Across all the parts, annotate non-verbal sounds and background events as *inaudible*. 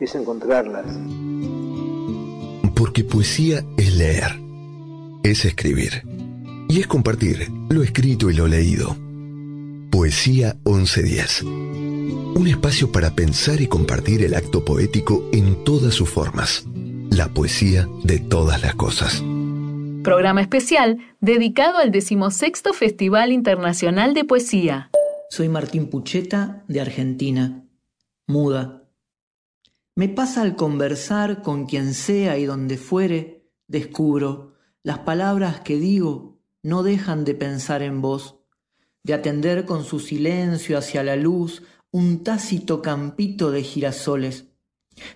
es encontrarlas. Porque poesía es leer, es escribir y es compartir lo escrito y lo leído. Poesía 1110. Un espacio para pensar y compartir el acto poético en todas sus formas. La poesía de todas las cosas. Programa especial dedicado al decimosexto Festival Internacional de Poesía. Soy Martín Pucheta, de Argentina. Muda me pasa al conversar con quien sea y donde fuere, descubro, las palabras que digo no dejan de pensar en vos, de atender con su silencio hacia la luz un tácito campito de girasoles.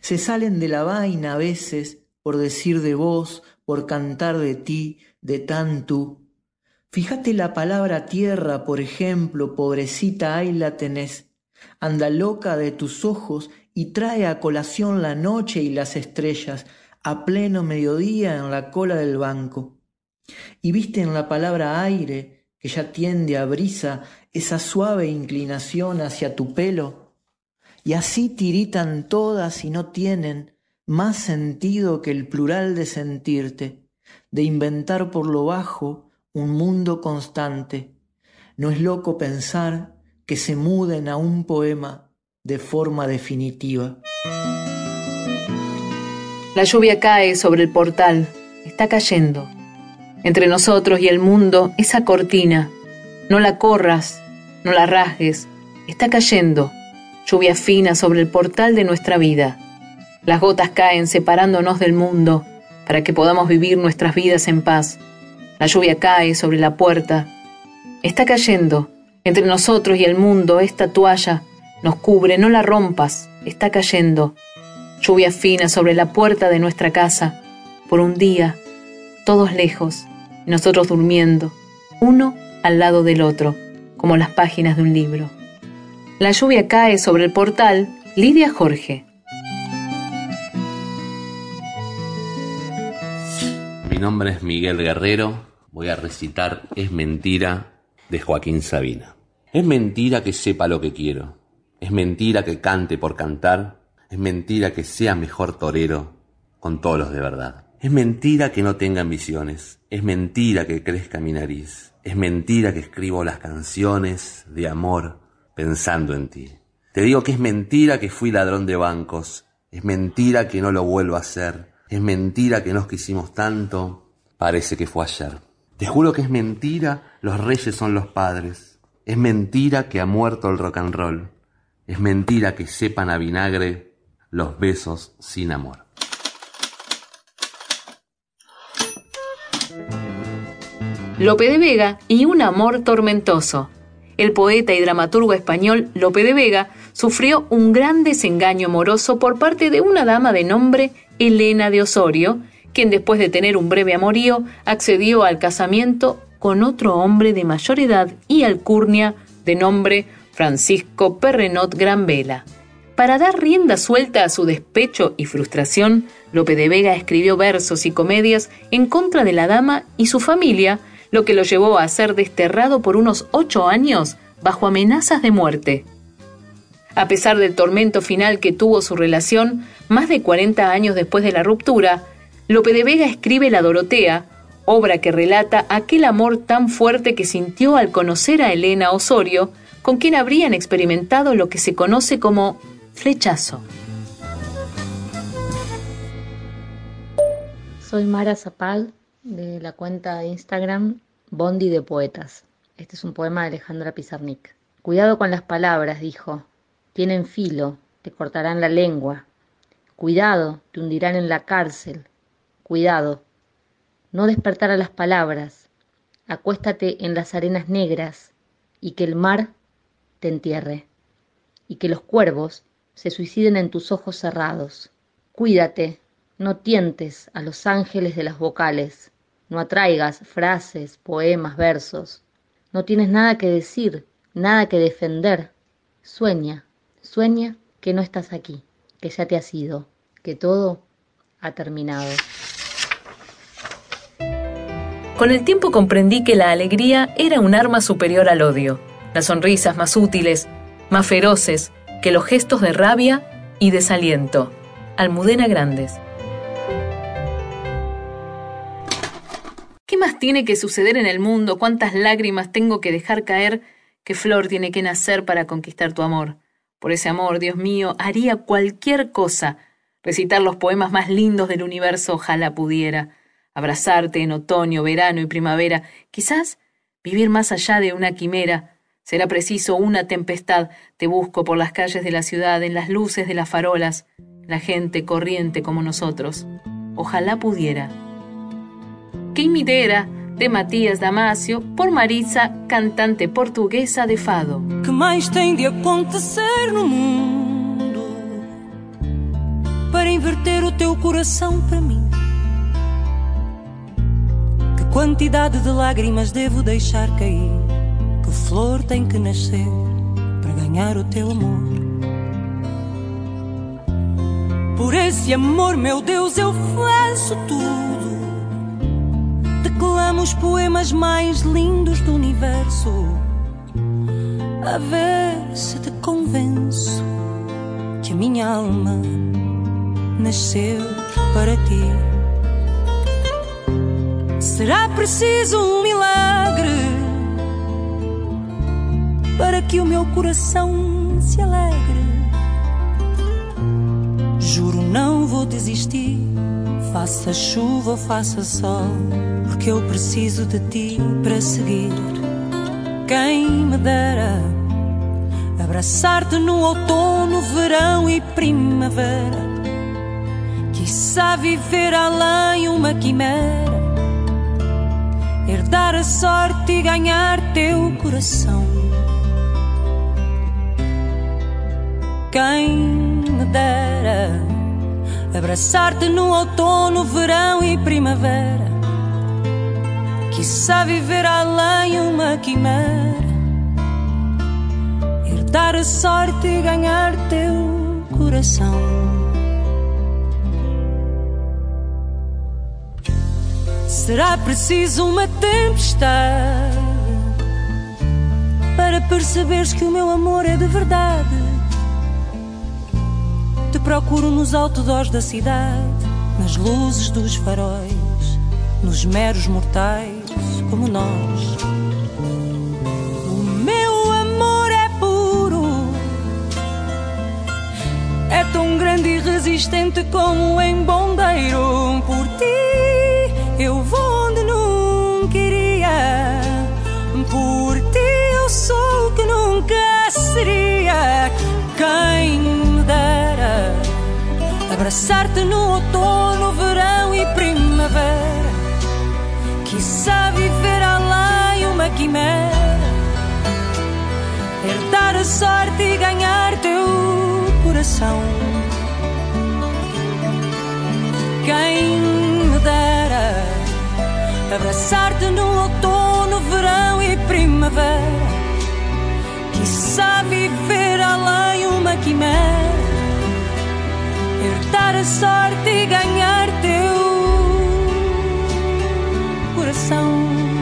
Se salen de la vaina a veces por decir de vos, por cantar de ti, de tanto. Fíjate la palabra tierra, por ejemplo, pobrecita, ahí la tenés. Anda loca de tus ojos y trae a colación la noche y las estrellas a pleno mediodía en la cola del banco. Y viste en la palabra aire, que ya tiende a brisa, esa suave inclinación hacia tu pelo. Y así tiritan todas y no tienen más sentido que el plural de sentirte, de inventar por lo bajo un mundo constante. No es loco pensar que se muden a un poema de forma definitiva. La lluvia cae sobre el portal, está cayendo. Entre nosotros y el mundo, esa cortina, no la corras, no la rasgues, está cayendo. Lluvia fina sobre el portal de nuestra vida. Las gotas caen separándonos del mundo para que podamos vivir nuestras vidas en paz. La lluvia cae sobre la puerta. Está cayendo. Entre nosotros y el mundo esta toalla nos cubre, no la rompas, está cayendo. Lluvia fina sobre la puerta de nuestra casa, por un día, todos lejos, nosotros durmiendo, uno al lado del otro, como las páginas de un libro. La lluvia cae sobre el portal, Lidia Jorge. Mi nombre es Miguel Guerrero, voy a recitar Es mentira de Joaquín Sabina. Es mentira que sepa lo que quiero, es mentira que cante por cantar, es mentira que sea mejor torero con todos los de verdad. Es mentira que no tenga ambiciones, es mentira que crezca mi nariz, es mentira que escribo las canciones de amor pensando en ti. Te digo que es mentira que fui ladrón de bancos, es mentira que no lo vuelvo a hacer, es mentira que nos quisimos tanto, parece que fue ayer. Te juro que es mentira, los reyes son los padres, es mentira que ha muerto el rock and roll, es mentira que sepan a vinagre los besos sin amor. Lope de Vega y un amor tormentoso el poeta y dramaturgo español Lope de Vega sufrió un gran desengaño amoroso por parte de una dama de nombre Elena de Osorio, quien después de tener un breve amorío accedió al casamiento con otro hombre de mayor edad y alcurnia de nombre Francisco Perrenot Granvela. Para dar rienda suelta a su despecho y frustración, Lope de Vega escribió versos y comedias en contra de la dama y su familia, lo que lo llevó a ser desterrado por unos ocho años bajo amenazas de muerte. A pesar del tormento final que tuvo su relación, más de 40 años después de la ruptura, Lope de Vega escribe La Dorotea, obra que relata aquel amor tan fuerte que sintió al conocer a Elena Osorio, con quien habrían experimentado lo que se conoce como flechazo. Soy Mara Zapal de la cuenta de Instagram Bondi de Poetas. Este es un poema de Alejandra Pizarnik. Cuidado con las palabras, dijo. Tienen filo, te cortarán la lengua. Cuidado, te hundirán en la cárcel. Cuidado. No despertar a las palabras. Acuéstate en las arenas negras y que el mar te entierre. Y que los cuervos se suiciden en tus ojos cerrados. Cuídate, no tientes a los ángeles de las vocales no atraigas frases, poemas, versos. No tienes nada que decir, nada que defender. Sueña, sueña que no estás aquí, que ya te has ido, que todo ha terminado. Con el tiempo comprendí que la alegría era un arma superior al odio, las sonrisas más útiles, más feroces que los gestos de rabia y desaliento. Almudena Grandes. ¿Qué más tiene que suceder en el mundo? ¿Cuántas lágrimas tengo que dejar caer? ¿Qué flor tiene que nacer para conquistar tu amor? Por ese amor, Dios mío, haría cualquier cosa. Recitar los poemas más lindos del universo, ojalá pudiera. Abrazarte en otoño, verano y primavera. Quizás vivir más allá de una quimera. Será preciso una tempestad. Te busco por las calles de la ciudad, en las luces de las farolas. La gente corriente como nosotros. Ojalá pudiera. Queimidera, de Matias Damasio, por Marisa, cantante portuguesa de fado. Que mais tem de acontecer no mundo para inverter o teu coração para mim? Que quantidade de lágrimas devo deixar cair? Que flor tem que nascer para ganhar o teu amor? Por esse amor, meu Deus, eu faço tudo declamo os poemas mais lindos do universo. A ver se te convenço que a minha alma nasceu para ti. Será preciso um milagre para que o meu coração se alegre. Juro, não vou desistir, faça chuva ou faça sol porque eu preciso de ti para seguir. Quem me dera abraçar-te no outono, verão e primavera. Quiçá viver além uma quimera, herdar a sorte e ganhar teu coração. Quem me dera abraçar-te no outono, verão e primavera Quizá viver além uma quimera, herdar a sorte e ganhar teu coração. Será preciso uma tempestade para perceberes que o meu amor é de verdade. Te procuro nos outdoors da cidade, nas luzes dos faróis, nos meros mortais como nós. O meu amor é puro, é tão grande e resistente como um embondeiro. Por ti eu vou onde nunca iria. Por ti eu sou o que nunca seria. Quem abraçar-te no outono, verão e primavera. Quizá viver além uma quimera, herdar a sorte e ganhar teu coração. Quem me dera abraçar-te no outono, verão e primavera. Quizá viver além uma quimera, herdar a sorte e ganhar teu coração.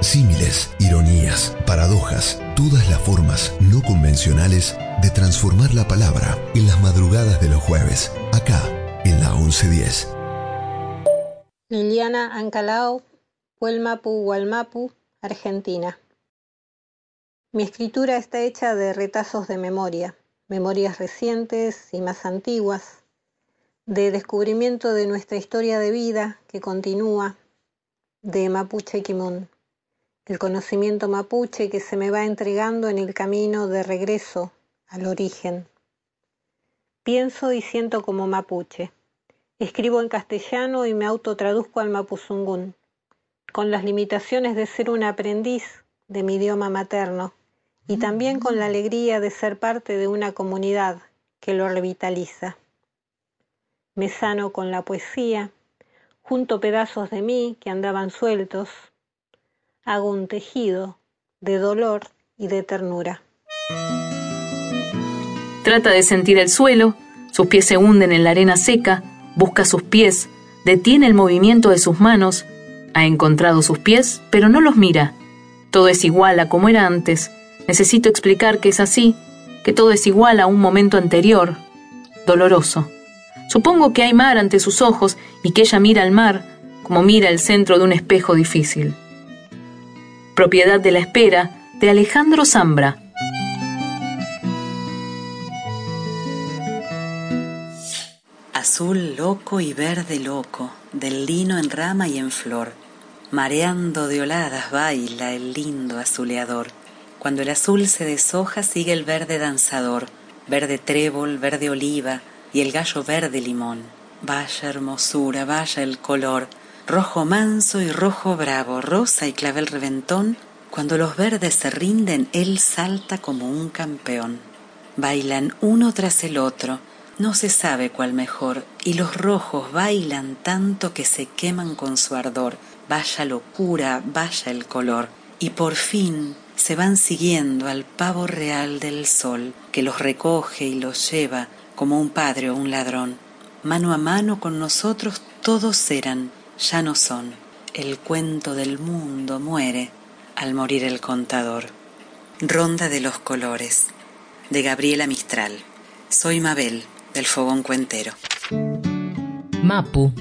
Símiles, ironías, paradojas, todas las formas no convencionales de transformar la palabra en las madrugadas de los jueves, acá en la 1110. Liliana Ancalao, Huelmapu, Hualmapu, Argentina. Mi escritura está hecha de retazos de memoria, memorias recientes y más antiguas, de descubrimiento de nuestra historia de vida que continúa, de Mapuche Kimun, el conocimiento mapuche que se me va entregando en el camino de regreso al origen. Pienso y siento como mapuche. Escribo en castellano y me autotraduzco al mapuzungún, con las limitaciones de ser un aprendiz de mi idioma materno y también con la alegría de ser parte de una comunidad que lo revitaliza. Me sano con la poesía, junto pedazos de mí que andaban sueltos, hago un tejido de dolor y de ternura. Trata de sentir el suelo, sus pies se hunden en la arena seca, busca sus pies, detiene el movimiento de sus manos, ha encontrado sus pies, pero no los mira. Todo es igual a como era antes. Necesito explicar que es así, que todo es igual a un momento anterior, doloroso. Supongo que hay mar ante sus ojos y que ella mira al mar como mira el centro de un espejo difícil. Propiedad de la espera de Alejandro Zambra. Azul loco y verde loco, del lino en rama y en flor, mareando de oladas baila el lindo azuleador. Cuando el azul se deshoja sigue el verde danzador, verde trébol, verde oliva y el gallo verde limón. Vaya hermosura, vaya el color, rojo manso y rojo bravo, rosa y clavel reventón. Cuando los verdes se rinden, él salta como un campeón. Bailan uno tras el otro, no se sabe cuál mejor, y los rojos bailan tanto que se queman con su ardor. Vaya locura, vaya el color, y por fin se van siguiendo al pavo real del sol que los recoge y los lleva como un padre o un ladrón. Mano a mano con nosotros todos eran, ya no son. El cuento del mundo muere al morir el contador. Ronda de los colores de Gabriela Mistral. Soy Mabel del Fogón Cuentero. Mapu,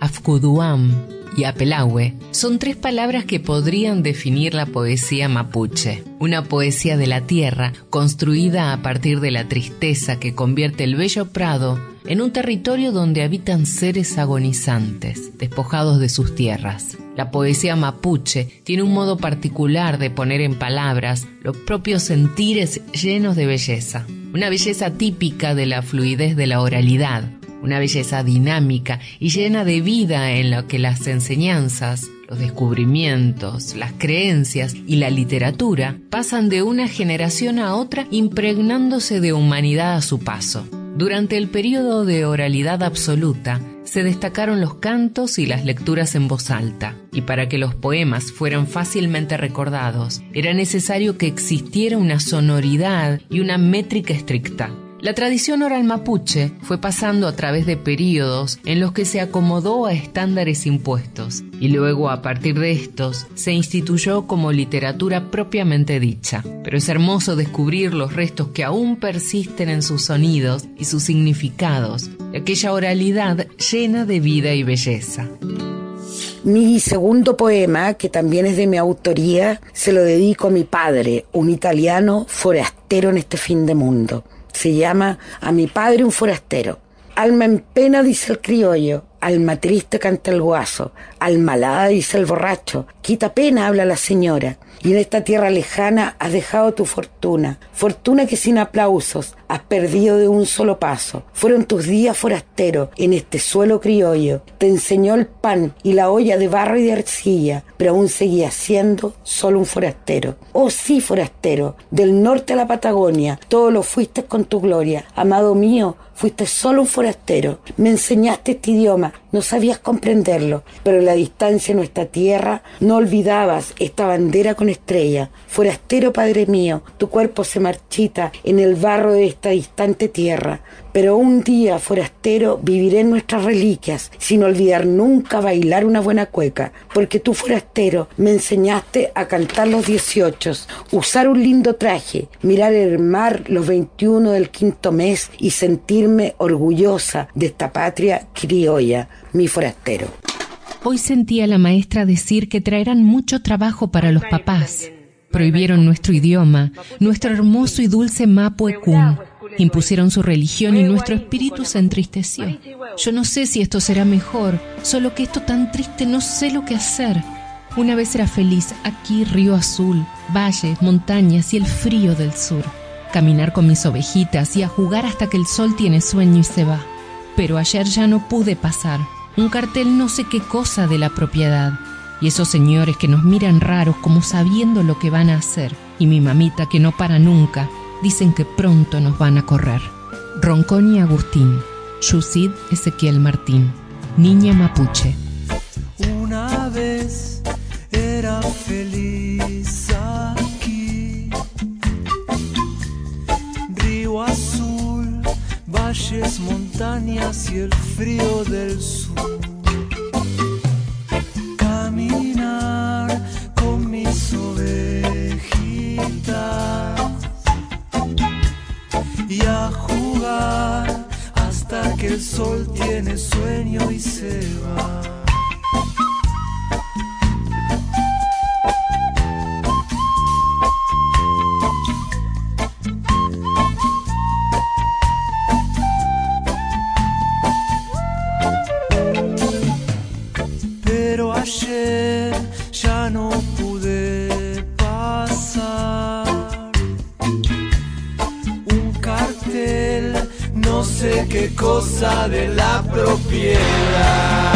Afkuduam y Apelahue son tres palabras que podrían definir la poesía mapuche, una poesía de la tierra construida a partir de la tristeza que convierte el bello prado en un territorio donde habitan seres agonizantes, despojados de sus tierras. La poesía mapuche tiene un modo particular de poner en palabras los propios sentires llenos de belleza, una belleza típica de la fluidez de la oralidad, una belleza dinámica y llena de vida en la que las enseñanzas, los descubrimientos, las creencias y la literatura pasan de una generación a otra impregnándose de humanidad a su paso. Durante el periodo de oralidad absoluta, se destacaron los cantos y las lecturas en voz alta, y para que los poemas fueran fácilmente recordados, era necesario que existiera una sonoridad y una métrica estricta. La tradición oral mapuche fue pasando a través de períodos en los que se acomodó a estándares impuestos y luego a partir de estos se instituyó como literatura propiamente dicha. Pero es hermoso descubrir los restos que aún persisten en sus sonidos y sus significados, aquella oralidad llena de vida y belleza. Mi segundo poema, que también es de mi autoría, se lo dedico a mi padre, un italiano forastero en este fin de mundo se llama A mi padre un forastero. Alma en pena, dice el criollo, alma triste canta el guaso, alma alada dice el borracho, quita pena habla la señora, y en esta tierra lejana has dejado tu fortuna, fortuna que sin aplausos has perdido de un solo paso. Fueron tus días forasteros en este suelo criollo, te enseñó el pan y la olla de barro y de arcilla, pero aún seguía siendo solo un forastero. Oh sí, forastero, del norte a la Patagonia, todo lo fuiste con tu gloria. Amado mío, fuiste solo un forastero. Me enseñaste este idioma, no sabías comprenderlo, pero en la distancia de nuestra tierra no olvidabas esta bandera con estrella. Forastero, Padre mío, tu cuerpo se marchita en el barro de esta distante tierra, pero un día, forastero, viviré en nuestras reliquias, sin olvidar nunca bailar una buena cueca, porque tú, forastero, me enseñaste a cantar los dieciochos, usar un lindo traje, mirar el mar los veintiuno del quinto mes y sentirme orgullosa de esta patria criolla, mi forastero. Hoy sentía la maestra decir que traerán mucho trabajo para los papás. Prohibieron nuestro idioma, nuestro hermoso y dulce Mapuecún. Impusieron su religión y nuestro espíritu se entristeció. Yo no sé si esto será mejor, solo que esto tan triste no sé lo que hacer. Una vez era feliz aquí, río azul, valles, montañas y el frío del sur. Caminar con mis ovejitas y a jugar hasta que el sol tiene sueño y se va. Pero ayer ya no pude pasar. Un cartel no sé qué cosa de la propiedad. Y esos señores que nos miran raros como sabiendo lo que van a hacer. Y mi mamita que no para nunca dicen que pronto nos van a correr. Ronconi Agustín, Yusid Ezequiel Martín, Niña Mapuche. Una vez era feliz aquí, río azul, valles, montañas y el frío del sur. Ovejitas y a jugar hasta que el sol tiene sueño y se va. Qué cosa de la propiedad.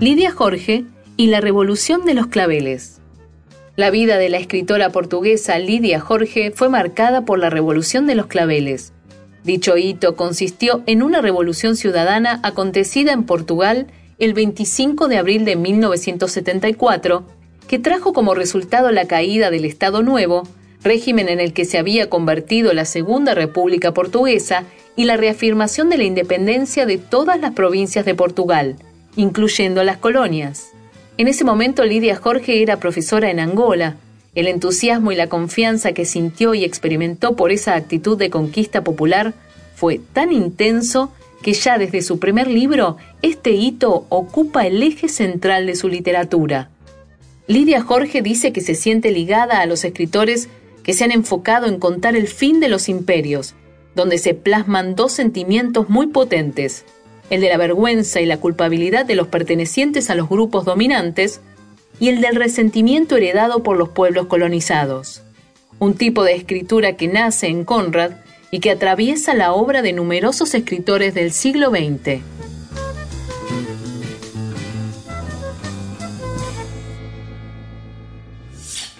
Lidia Jorge y la Revolución de los Claveles. La vida de la escritora portuguesa Lidia Jorge fue marcada por la Revolución de los Claveles. Dicho hito consistió en una revolución ciudadana acontecida en Portugal el 25 de abril de 1974, que trajo como resultado la caída del Estado Nuevo, régimen en el que se había convertido la Segunda República Portuguesa, y la reafirmación de la independencia de todas las provincias de Portugal, incluyendo las colonias. En ese momento Lidia Jorge era profesora en Angola. El entusiasmo y la confianza que sintió y experimentó por esa actitud de conquista popular fue tan intenso que ya desde su primer libro este hito ocupa el eje central de su literatura. Lidia Jorge dice que se siente ligada a los escritores que se han enfocado en contar el fin de los imperios, donde se plasman dos sentimientos muy potentes, el de la vergüenza y la culpabilidad de los pertenecientes a los grupos dominantes y el del resentimiento heredado por los pueblos colonizados. Un tipo de escritura que nace en Conrad y que atraviesa la obra de numerosos escritores del siglo XX.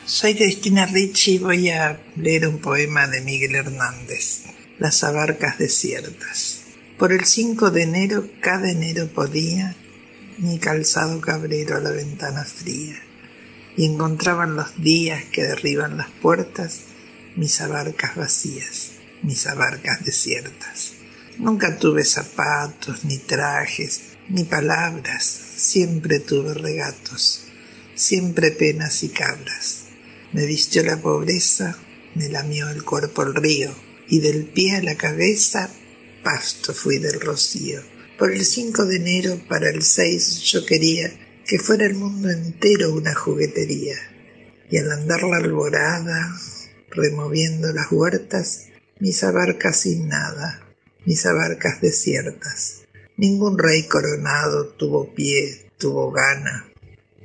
Soy Cristina Ricci y voy a leer un poema de Miguel Hernández, Las abarcas desiertas. Por el 5 de enero, cada enero podía mi calzado cabrero a la ventana fría, y encontraban los días que derriban las puertas mis abarcas vacías, mis abarcas desiertas. Nunca tuve zapatos, ni trajes, ni palabras, siempre tuve regatos, siempre penas y cabras. Me vistió la pobreza, me lamió el cuerpo el río, y del pie a la cabeza pasto fui del rocío. Por el 5 de enero para el 6 yo quería que fuera el mundo entero una juguetería. Y al andar la alborada, removiendo las huertas, mis abarcas sin nada, mis abarcas desiertas. Ningún rey coronado tuvo pie, tuvo gana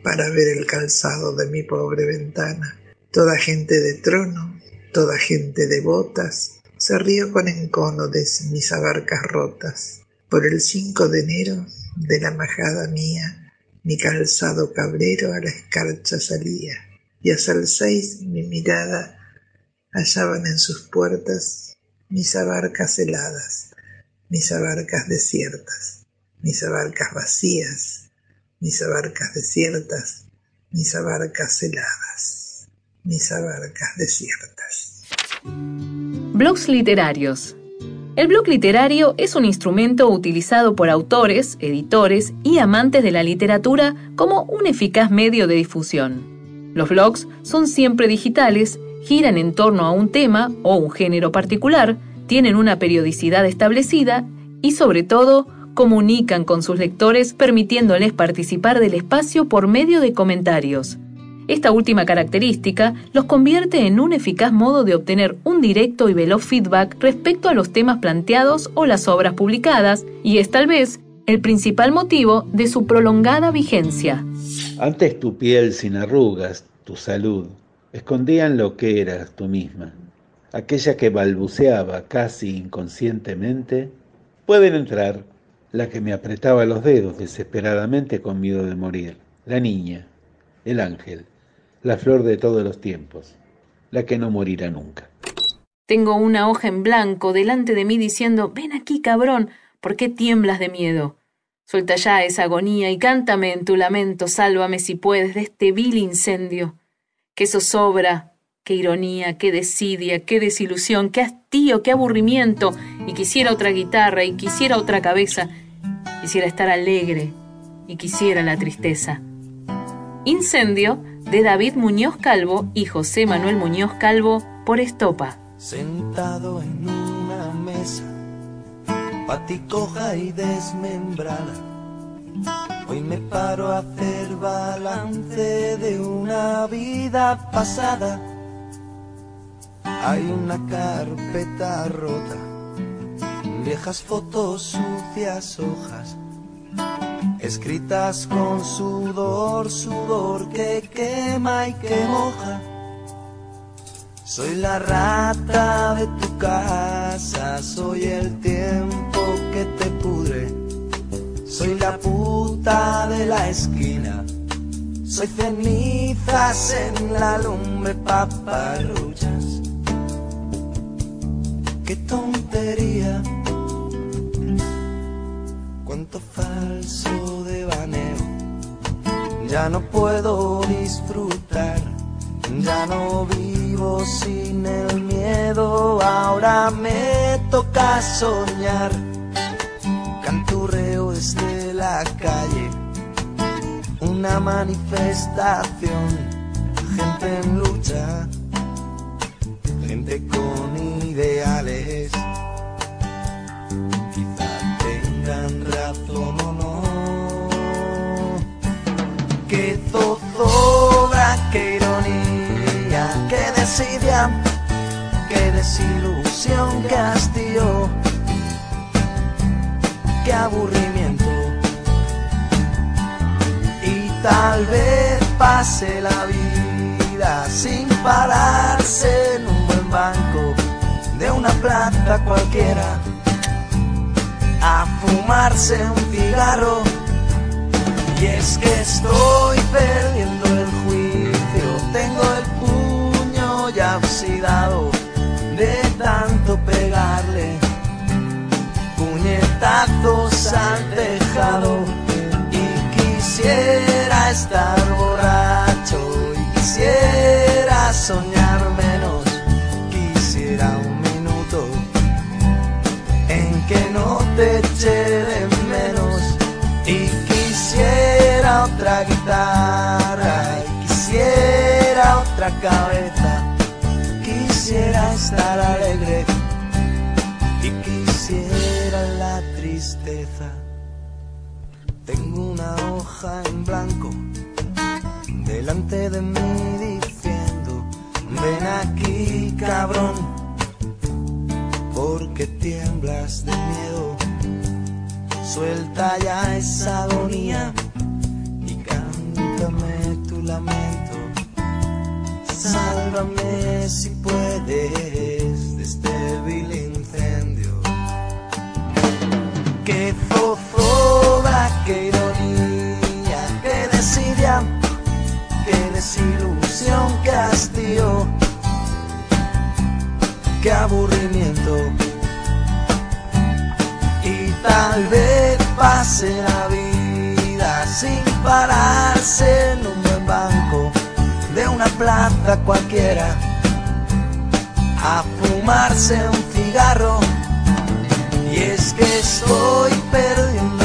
para ver el calzado de mi pobre ventana. Toda gente de trono, toda gente de botas, se rió con encono de mis abarcas rotas. Por el 5 de enero de la majada mía, mi calzado cabrero a la escarcha salía, y hasta el seis mi mirada hallaban en sus puertas mis abarcas heladas, mis abarcas desiertas, mis abarcas vacías, mis abarcas desiertas, mis abarcas heladas, mis abarcas desiertas. Blogs literarios. El blog literario es un instrumento utilizado por autores, editores y amantes de la literatura como un eficaz medio de difusión. Los blogs son siempre digitales, giran en torno a un tema o un género particular, tienen una periodicidad establecida y sobre todo comunican con sus lectores permitiéndoles participar del espacio por medio de comentarios. Esta última característica los convierte en un eficaz modo de obtener un directo y veloz feedback respecto a los temas planteados o las obras publicadas, y es tal vez el principal motivo de su prolongada vigencia. Antes tu piel sin arrugas, tu salud, escondían lo que eras tú misma. Aquella que balbuceaba casi inconscientemente, pueden entrar la que me apretaba los dedos desesperadamente con miedo de morir, la niña, el ángel, la flor de todos los tiempos, la que no morirá nunca. Tengo una hoja en blanco delante de mí diciendo, ven aquí, cabrón, ¿por qué tiemblas de miedo? Suelta ya esa agonía y cántame en tu lamento, sálvame si puedes de este vil incendio. Qué zozobra, qué ironía, qué desidia, qué desilusión, qué hastío, qué aburrimiento, y quisiera otra guitarra, y quisiera otra cabeza, quisiera estar alegre, y quisiera la tristeza. Incendio de David Muñoz Calvo y José Manuel Muñoz Calvo por Estopa. Sentado en una mesa, paticoja y desmembrada. Hoy me paro a hacer balance de una vida pasada. Hay una carpeta rota, viejas fotos, sucias hojas escritas con sudor, sudor que quema y que moja. Soy la rata de tu casa, soy el tiempo que te pudre. Soy la puta de la esquina, soy cenizas en la lumbre, paparruchas. Qué tontería cuánto falso. Ya no puedo disfrutar, ya no vivo sin el miedo, ahora me toca soñar. Canturreo desde la calle, una manifestación, gente en lucha, gente con ideales zozobra, qué ironía, qué desidia, qué desilusión, qué hastío, qué aburrimiento. Y tal vez pase la vida sin pararse en un buen banco de una planta cualquiera a fumarse un cigarro. Y es que estoy perdiendo el juicio, tengo el puño ya oxidado de tanto pegarle. Puñetazos al tejado. Y quisiera estar borracho. Y quisiera soñar tengo una hoja en blanco delante de mí diciendo ven aquí cabrón que tiemblas de miedo. Suelta ya esa agonía y cántame tu lamento. Sálvame si puedes de este vil qué ironía, qué desidia, qué desilusión, hastío, qué aburrimiento. Y tal vez pase la vida sin pararse en un buen banco de una plaza cualquiera a fumarse un cigarro. Y es que estoy perdiendo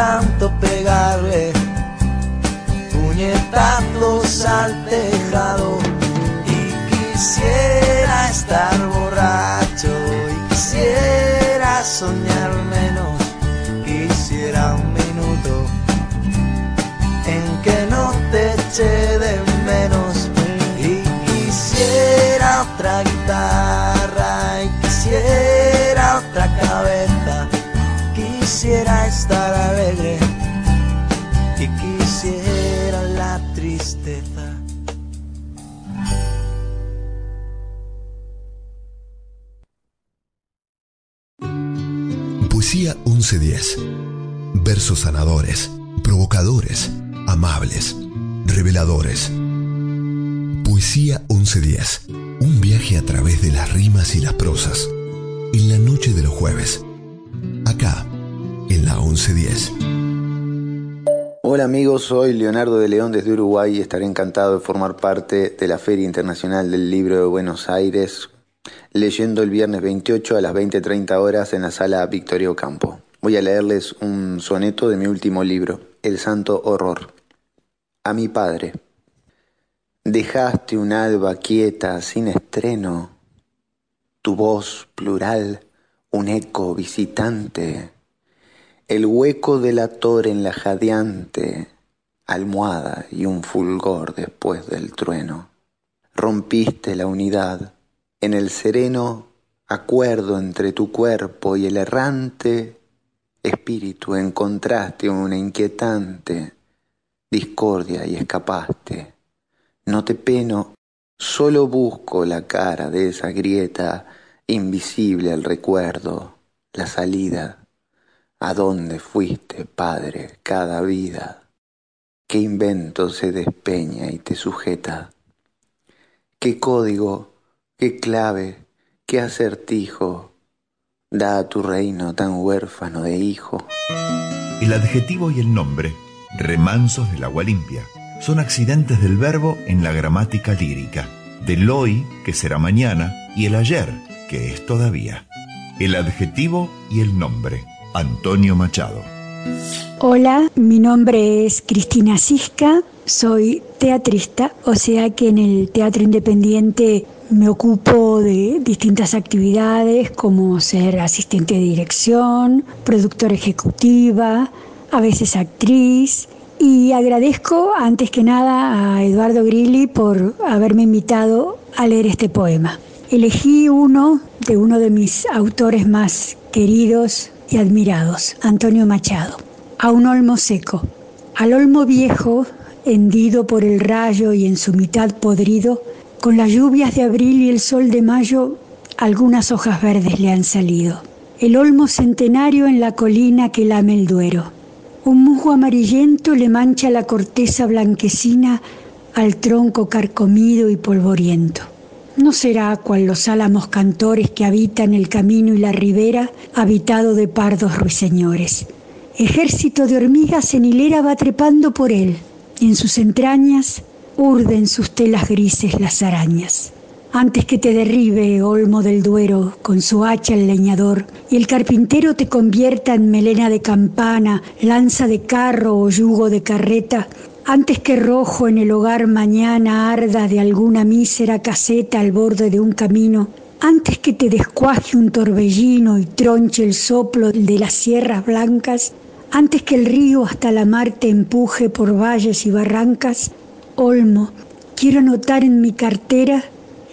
tanto pegarle puñetazos al tejado. Y quisiera estar borracho y quisiera soñar menos, quisiera un minuto en que no te eche de menos y quisiera otra guitarra y quisiera otra cabeza, quisiera estar alegre y quisiera la tristeza. Poesía 1110. Versos sanadores, provocadores, amables, reveladores. Poesía 1110. Un viaje a través de las rimas y las prosas. En la noche de los jueves. Acá, en la 1110. Hola amigos, soy Leonardo de León desde Uruguay y estaré encantado de formar parte de la Feria Internacional del Libro de Buenos Aires, leyendo el viernes 28 a las 20.30 horas en la sala Victorio Campo. Voy a leerles un soneto de mi último libro, El Santo Horror. A mi padre. Dejaste un alba quieta sin estreno, tu voz plural, un eco visitante, el hueco del ator en la jadeante almohada y un fulgor después del trueno. Rompiste la unidad en el sereno acuerdo entre tu cuerpo y el errante espíritu encontraste una inquietante discordia y escapaste. No te peno, solo busco la cara de esa grieta invisible al recuerdo, la salida. ¿A dónde fuiste, Padre, cada vida? ¿Qué invento se despeña y te sujeta? ¿Qué código, qué clave, qué acertijo da a tu reino tan huérfano de hijo? El adjetivo y el nombre, remansos del agua limpia, son accidentes del verbo en la gramática lírica, del hoy, que será mañana, y el ayer, que es todavía. El adjetivo y el nombre. Antonio Machado. Hola, mi nombre es Cristina Cisca, soy teatrista, o sea que en el Teatro Independiente me ocupo de distintas actividades como ser asistente de dirección, productora ejecutiva, a veces actriz. Y agradezco antes que nada a Eduardo Grilli por haberme invitado a leer este poema. Elegí uno de uno de mis autores más queridos y admirados, Antonio Machado. A un olmo seco. Al olmo viejo, hendido por el rayo y en su mitad podrido, con las lluvias de abril y el sol de mayo, algunas hojas verdes le han salido. El olmo centenario en la colina que lame el duero. Un musgo amarillento le mancha la corteza blanquecina al tronco carcomido y polvoriento. No será cual los álamos cantores que habitan el camino y la ribera, habitado de pardos ruiseñores. Ejército de hormigas en hilera va trepando por él, y en sus entrañas urden sus telas grises las arañas. Antes que te derribe, olmo del Duero, con su hacha el leñador, y el carpintero te convierta en melena de campana, lanza de carro o yugo de carreta, antes que rojo en el hogar mañana arda de alguna mísera caseta al borde de un camino, antes que te descuaje un torbellino y tronche el soplo de las sierras blancas, antes que el río hasta la mar te empuje por valles y barrancas, olmo, Quiero anotar en mi cartera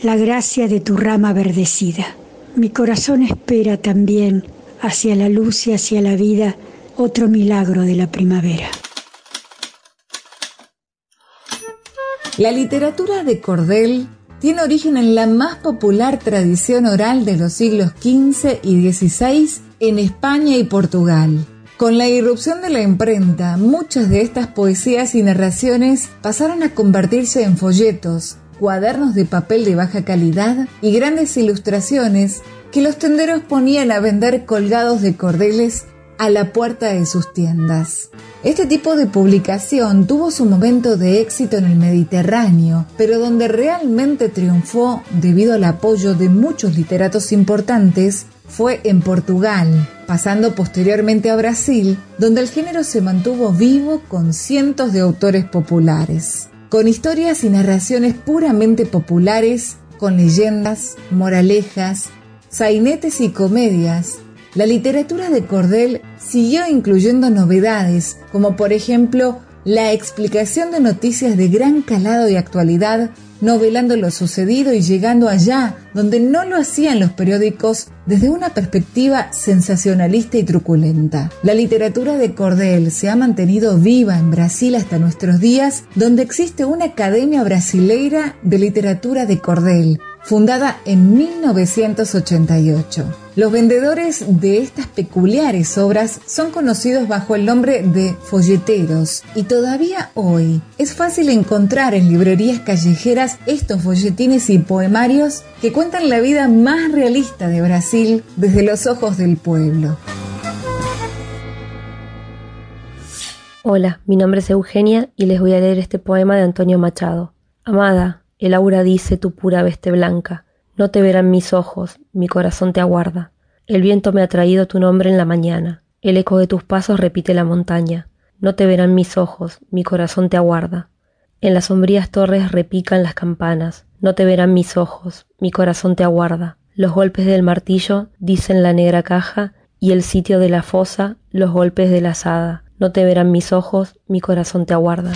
la gracia de tu rama verdecida. Mi corazón espera también hacia la luz y hacia la vida otro milagro de la primavera. La literatura de cordel tiene origen en la más popular tradición oral de los siglos XV y XVI en España y Portugal. Con la irrupción de la imprenta, muchas de estas poesías y narraciones pasaron a convertirse en folletos, cuadernos de papel de baja calidad y grandes ilustraciones que los tenderos ponían a vender colgados de cordeles a la puerta de sus tiendas. Este tipo de publicación tuvo su momento de éxito en el Mediterráneo, pero donde realmente triunfó debido al apoyo de muchos literatos importantes fue en Portugal, pasando posteriormente a Brasil, donde el género se mantuvo vivo con cientos de autores populares, con historias y narraciones puramente populares, con leyendas, moralejas, sainetes y comedias, la literatura de Cordel siguió incluyendo novedades, como por ejemplo la explicación de noticias de gran calado y actualidad, novelando lo sucedido y llegando allá donde no lo hacían los periódicos desde una perspectiva sensacionalista y truculenta. La literatura de Cordel se ha mantenido viva en Brasil hasta nuestros días, donde existe una Academia Brasileira de Literatura de Cordel, fundada en 1988. Los vendedores de estas peculiares obras son conocidos bajo el nombre de folleteros y todavía hoy es fácil encontrar en librerías callejeras estos folletines y poemarios que cuentan la vida más realista de Brasil desde los ojos del pueblo. Hola, mi nombre es Eugenia y les voy a leer este poema de Antonio Machado. Amada, el aura dice tu pura veste blanca. No te verán mis ojos, mi corazón te aguarda. El viento me ha traído tu nombre en la mañana. El eco de tus pasos repite la montaña. No te verán mis ojos, mi corazón te aguarda. En las sombrías torres repican las campanas. No te verán mis ojos, mi corazón te aguarda. Los golpes del martillo dicen la negra caja y el sitio de la fosa los golpes de la asada. No te verán mis ojos, mi corazón te aguarda.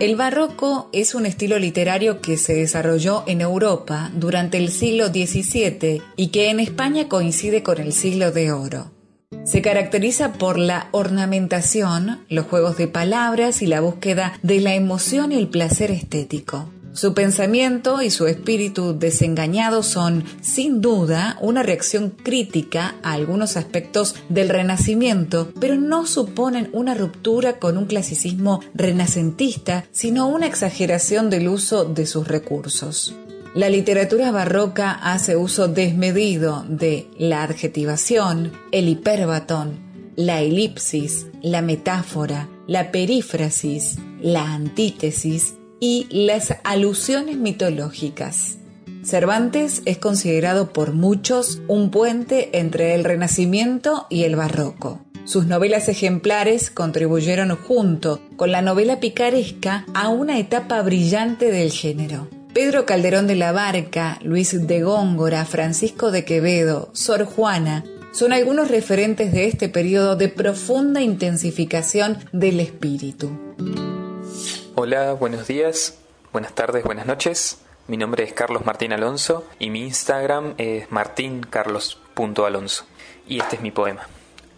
El barroco es un estilo literario que se desarrolló en Europa durante el siglo XVII y que en España coincide con el siglo de oro. Se caracteriza por la ornamentación, los juegos de palabras y la búsqueda de la emoción y el placer estético. Su pensamiento y su espíritu desengañado son, sin duda, una reacción crítica a algunos aspectos del Renacimiento, pero no suponen una ruptura con un clasicismo renacentista, sino una exageración del uso de sus recursos. La literatura barroca hace uso desmedido de la adjetivación, el hiperbatón, la elipsis, la metáfora, la perífrasis, la antítesis y las alusiones mitológicas. Cervantes es considerado por muchos un puente entre el Renacimiento y el Barroco. Sus novelas ejemplares contribuyeron junto con la novela picaresca a una etapa brillante del género. Pedro Calderón de la Barca, Luis de Góngora, Francisco de Quevedo, Sor Juana son algunos referentes de este periodo de profunda intensificación del espíritu. Hola, buenos días, buenas tardes, buenas noches. Mi nombre es Carlos Martín Alonso y mi Instagram es martincarlos.alonso. Y este es mi poema.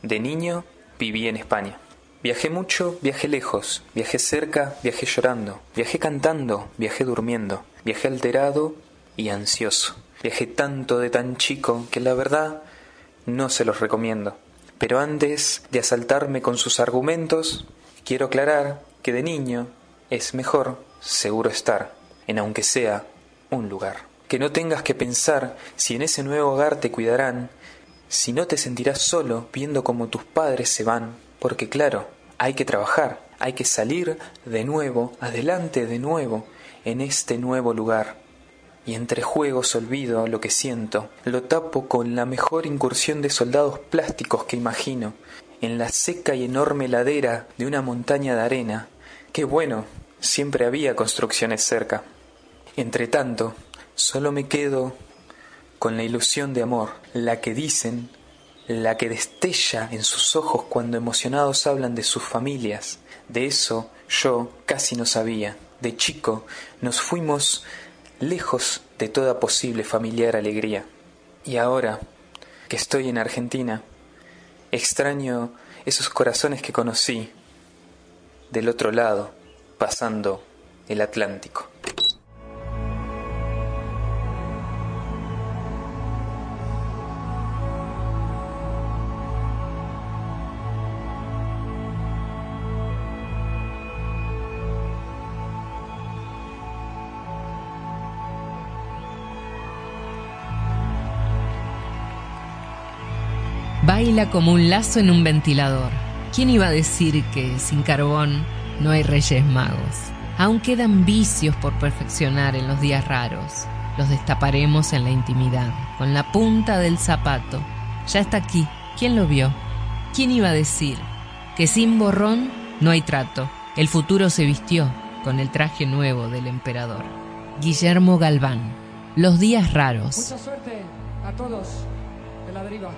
De niño viví en España. Viajé mucho, viajé lejos, viajé cerca, viajé llorando, viajé cantando, viajé durmiendo, viajé alterado y ansioso. Viajé tanto de tan chico que la verdad no se los recomiendo. Pero antes de asaltarme con sus argumentos, quiero aclarar que de niño es mejor seguro estar en aunque sea un lugar. Que no tengas que pensar si en ese nuevo hogar te cuidarán, si no te sentirás solo viendo cómo tus padres se van, porque claro, hay que trabajar, hay que salir de nuevo, adelante de nuevo, en este nuevo lugar. Y entre juegos olvido lo que siento, lo tapo con la mejor incursión de soldados plásticos que imagino, en la seca y enorme ladera de una montaña de arena. Qué bueno siempre había construcciones cerca. Entre tanto, solo me quedo con la ilusión de amor, la que dicen, la que destella en sus ojos cuando emocionados hablan de sus familias. De eso yo casi no sabía. de chico, nos fuimos lejos de toda posible familiar alegría. Y ahora que estoy en Argentina, extraño esos corazones que conocí del otro lado, pasando el Atlántico. Baila como un lazo en un ventilador. ¿Quién iba a decir que sin carbón no hay reyes magos? Aún quedan vicios por perfeccionar en los días raros. Los destaparemos en la intimidad, con la punta del zapato. Ya está aquí. ¿Quién lo vio? ¿Quién iba a decir que sin borrón no hay trato? El futuro se vistió con el traje nuevo del emperador. Guillermo Galván. Los días raros. Mucha suerte a todos de la deriva.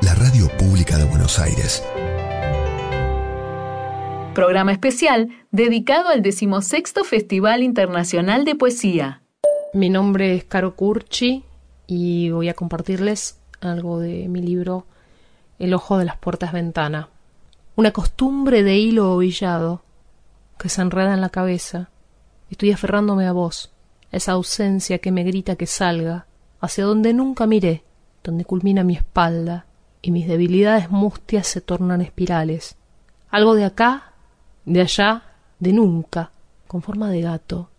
la radio pública de Buenos Aires. Programa especial dedicado al decimosexto Festival Internacional de Poesía. Mi nombre es Caro Curchi y voy a compartirles algo de mi libro El ojo de las puertas ventana. Una costumbre de hilo ovillado que se enreda en la cabeza. Estoy aferrándome a vos, a esa ausencia que me grita que salga, hacia donde nunca miré, donde culmina mi espalda, y mis debilidades mustias se tornan espirales. Algo de acá, de allá, de nunca, con forma de gato,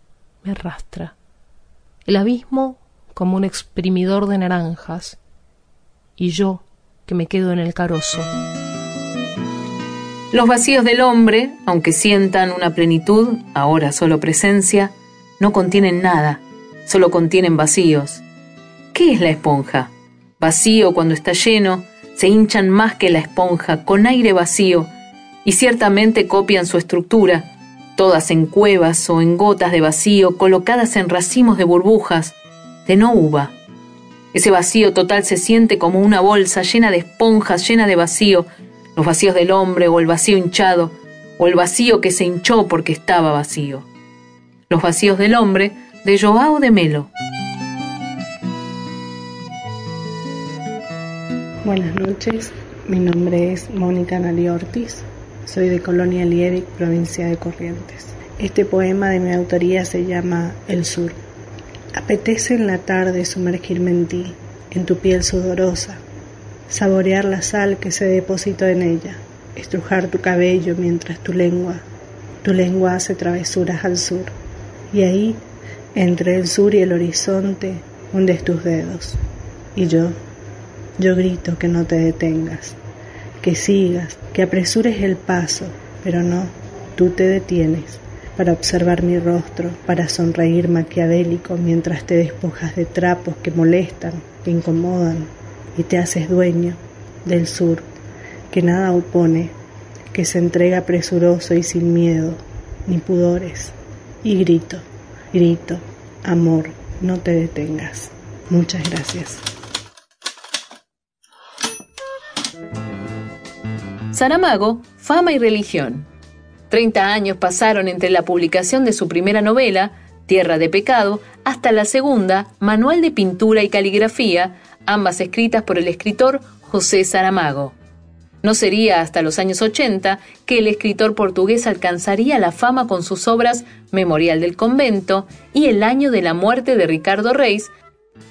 me arrastra. El abismo como un exprimidor de naranjas, y yo que me quedo en el carozo. Los vacíos del hombre, aunque sientan una plenitud, ahora solo presencia, no contienen nada, solo contienen vacíos. ¿Qué es la esponja? Vacío cuando está lleno, se hinchan más que la esponja, con aire vacío, y ciertamente copian su estructura, todas en cuevas o en gotas de vacío colocadas en racimos de burbujas, de no uva. Ese vacío total se siente como una bolsa llena de esponjas, llena de vacío, los vacíos del hombre o el vacío hinchado, o el vacío que se hinchó porque estaba vacío. Los vacíos del hombre de Joao de Melo. Buenas noches, mi nombre es Mónica Nali Ortiz, soy de Colonia Lieric, provincia de Corrientes. Este poema de mi autoría se llama El Sur. Apetece en la tarde sumergirme en ti, en tu piel sudorosa, saborear la sal que se depositó en ella, estrujar tu cabello mientras tu lengua, tu lengua hace travesuras al sur. Y ahí, entre el sur y el horizonte, hundes tus dedos. Y yo, yo grito que no te detengas, que sigas, que apresures el paso, pero no, tú te detienes para observar mi rostro, para sonreír maquiavélico mientras te despojas de trapos que molestan, que incomodan, y te haces dueño del sur, que nada opone, que se entrega presuroso y sin miedo, ni pudores. Y grito, grito, amor, no te detengas. Muchas gracias. Saramago, fama y religión. Treinta años pasaron entre la publicación de su primera novela, Tierra de Pecado, hasta la segunda, Manual de Pintura y Caligrafía, ambas escritas por el escritor José Saramago. No sería hasta los años 80 que el escritor portugués alcanzaría la fama con sus obras Memorial del Convento y El año de la muerte de Ricardo Reis,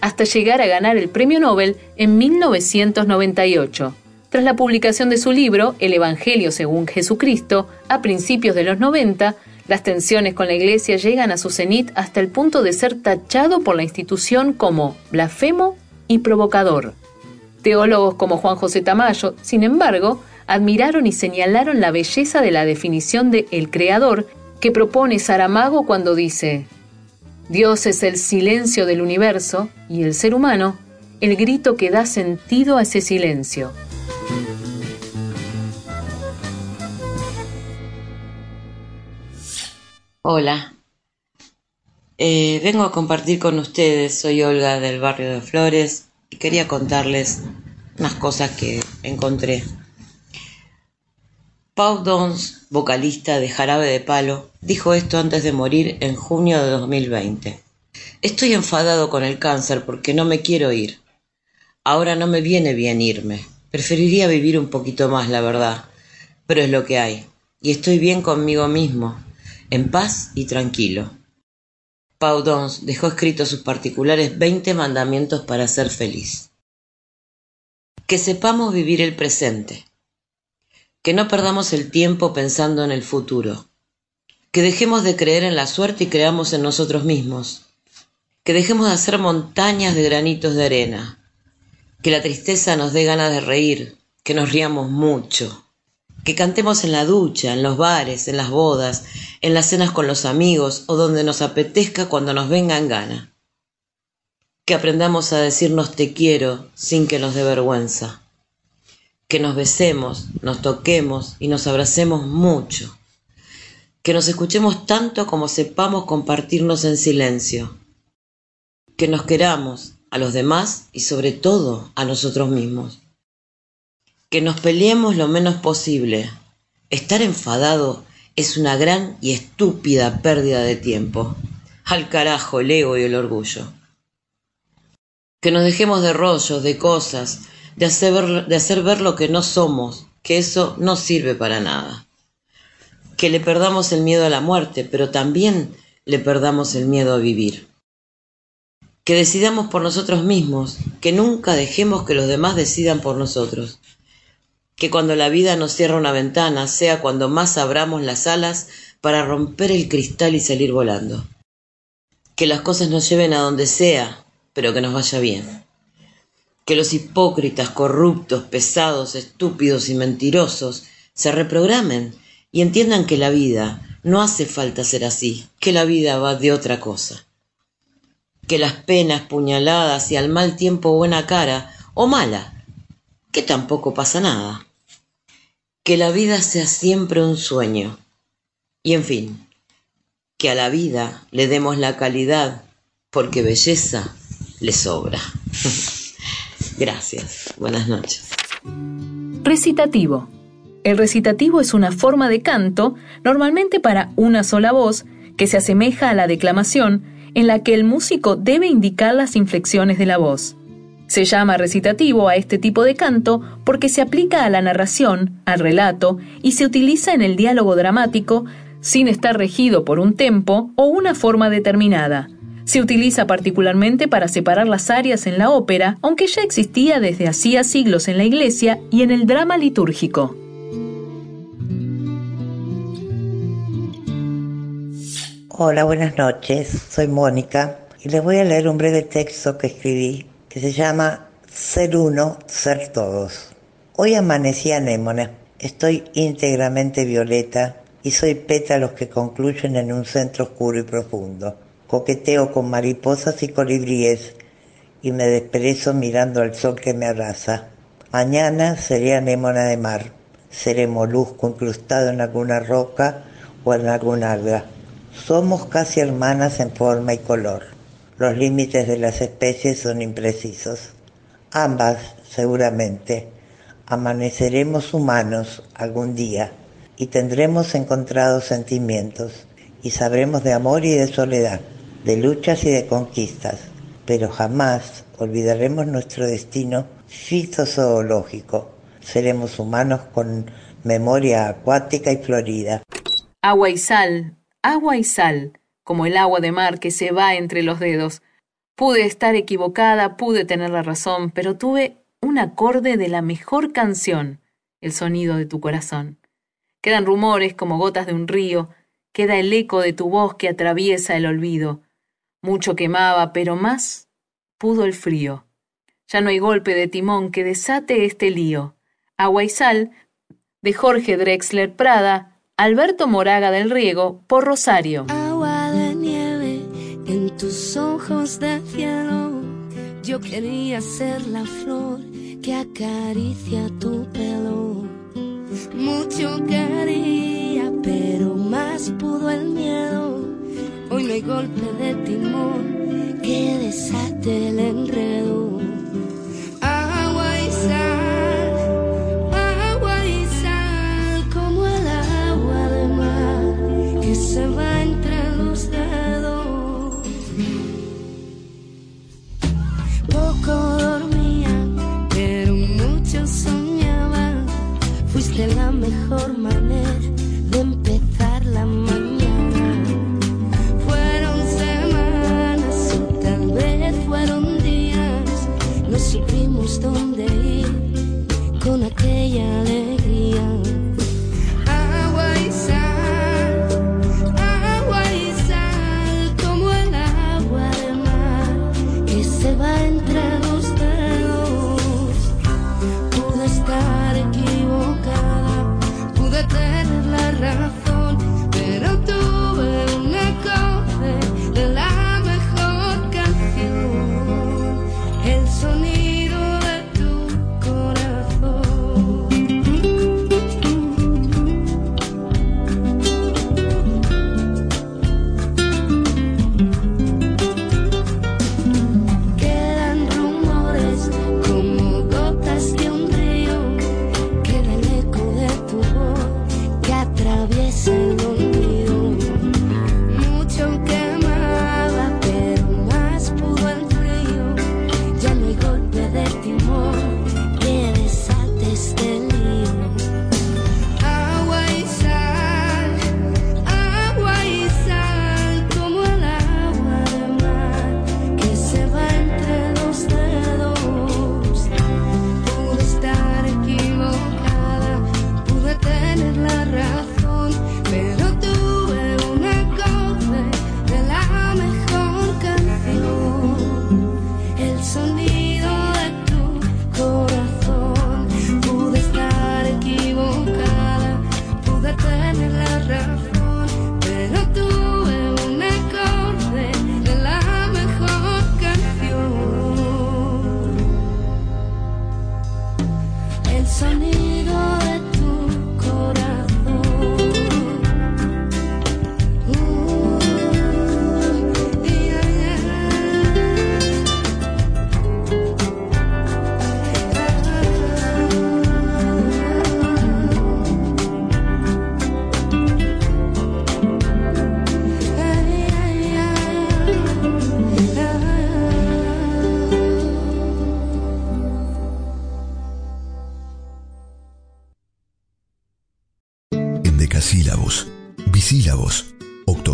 hasta llegar a ganar el Premio Nobel en 1998. Tras la publicación de su libro El Evangelio según Jesucristo, a principios de los 90, las tensiones con la Iglesia llegan a su cenit hasta el punto de ser tachado por la institución como blasfemo y provocador. Teólogos como Juan José Tamayo, sin embargo, admiraron y señalaron la belleza de la definición de el creador que propone Saramago cuando dice, Dios es el silencio del universo y el ser humano, el grito que da sentido a ese silencio. Hola, eh, vengo a compartir con ustedes, soy Olga del barrio de Flores y quería contarles unas cosas que encontré. Pau Dons, vocalista de Jarabe de Palo, dijo esto antes de morir en junio de 2020. Estoy enfadado con el cáncer porque no me quiero ir. Ahora no me viene bien irme. Preferiría vivir un poquito más, la verdad. Pero es lo que hay. Y estoy bien conmigo mismo, en paz y tranquilo. Pau Dons dejó escritos sus particulares 20 mandamientos para ser feliz. Que sepamos vivir el presente. Que no perdamos el tiempo pensando en el futuro. Que dejemos de creer en la suerte y creamos en nosotros mismos. Que dejemos de hacer montañas de granitos de arena. Que la tristeza nos dé ganas de reír. Que nos riamos mucho que cantemos en la ducha, en los bares, en las bodas, en las cenas con los amigos o donde nos apetezca cuando nos venga en gana. Que aprendamos a decirnos te quiero sin que nos dé vergüenza. Que nos besemos, nos toquemos y nos abracemos mucho. que nos escuchemos tanto como sepamos compartirnos en silencio, que nos queramos a los demás y sobre todo a nosotros mismos, que nos peleemos lo menos posible. Estar enfadado es una gran y estúpida pérdida de tiempo. Al carajo el ego y el orgullo. Que nos dejemos de rollos, de cosas, de hacer, ver, de hacer ver lo que no somos, que eso no sirve para nada. Que le perdamos el miedo a la muerte, pero también le perdamos el miedo a vivir. Que decidamos por nosotros mismos, que nunca dejemos que los demás decidan por nosotros. Que cuando la vida nos cierra una ventana, sea cuando más abramos las alas para romper el cristal y salir volando. Que las cosas nos lleven a donde sea, pero que nos vaya bien que los hipócritas, corruptos, pesados, estúpidos y mentirosos se reprogramen y entiendan que la vida no hace falta ser así, que la vida va de otra cosa. Que las penas, puñaladas y al mal tiempo buena cara, o mala, que tampoco pasa nada. Que la vida sea siempre un sueño. Y en fin, que a la vida le demos la calidad, porque belleza le sobra. *laughs* Gracias. Buenas noches. Recitativo. El recitativo es una forma de canto, normalmente para una sola voz, que se asemeja a la declamación, en la que el músico debe indicar las inflexiones de la voz. Se llama recitativo a este tipo de canto porque se aplica a la narración, al relato, y se utiliza en el diálogo dramático sin estar regido por un tempo o una forma determinada. Se utiliza particularmente para separar las áreas en la ópera, aunque ya existía desde hacía siglos en la iglesia y en el drama litúrgico. Hola, buenas noches. Soy Mónica y les voy a leer un breve texto que escribí se llama Ser uno, ser todos. Hoy amanecí anémona. Estoy íntegramente violeta y soy pétalos que concluyen en un centro oscuro y profundo. Coqueteo con mariposas y colibríes y me desprezo mirando al sol que me arrasa. Mañana seré anémona de mar. Seré molusco incrustado en alguna roca o en alguna alga. Somos casi hermanas en forma y color. Los límites de las especies son imprecisos. Ambas, seguramente, amaneceremos humanos algún día y tendremos encontrados sentimientos y sabremos de amor y de soledad, de luchas y de conquistas, pero jamás olvidaremos nuestro destino fitozoológico. Seremos humanos con memoria acuática y florida. Agua y sal, agua y sal, como el agua de mar que se va entre los dedos. Pude estar equivocada, pude tener la razón, pero tuve un acorde de la mejor canción, el sonido de tu corazón. Quedan rumores como gotas de un río, queda el eco de tu voz que atraviesa el olvido. Mucho quemaba, pero más pudo el frío. Ya no hay golpe de timón que desate este lío. Agua y sal, de Jorge Drexler Prada, Alberto Moraga del Riego, por Rosario. Tus ojos de cielo. Yo quería ser la flor que acaricia tu pelo. Mucho quería, pero más pudo el miedo. Hoy no hay golpe de timón que desate el enredo. donde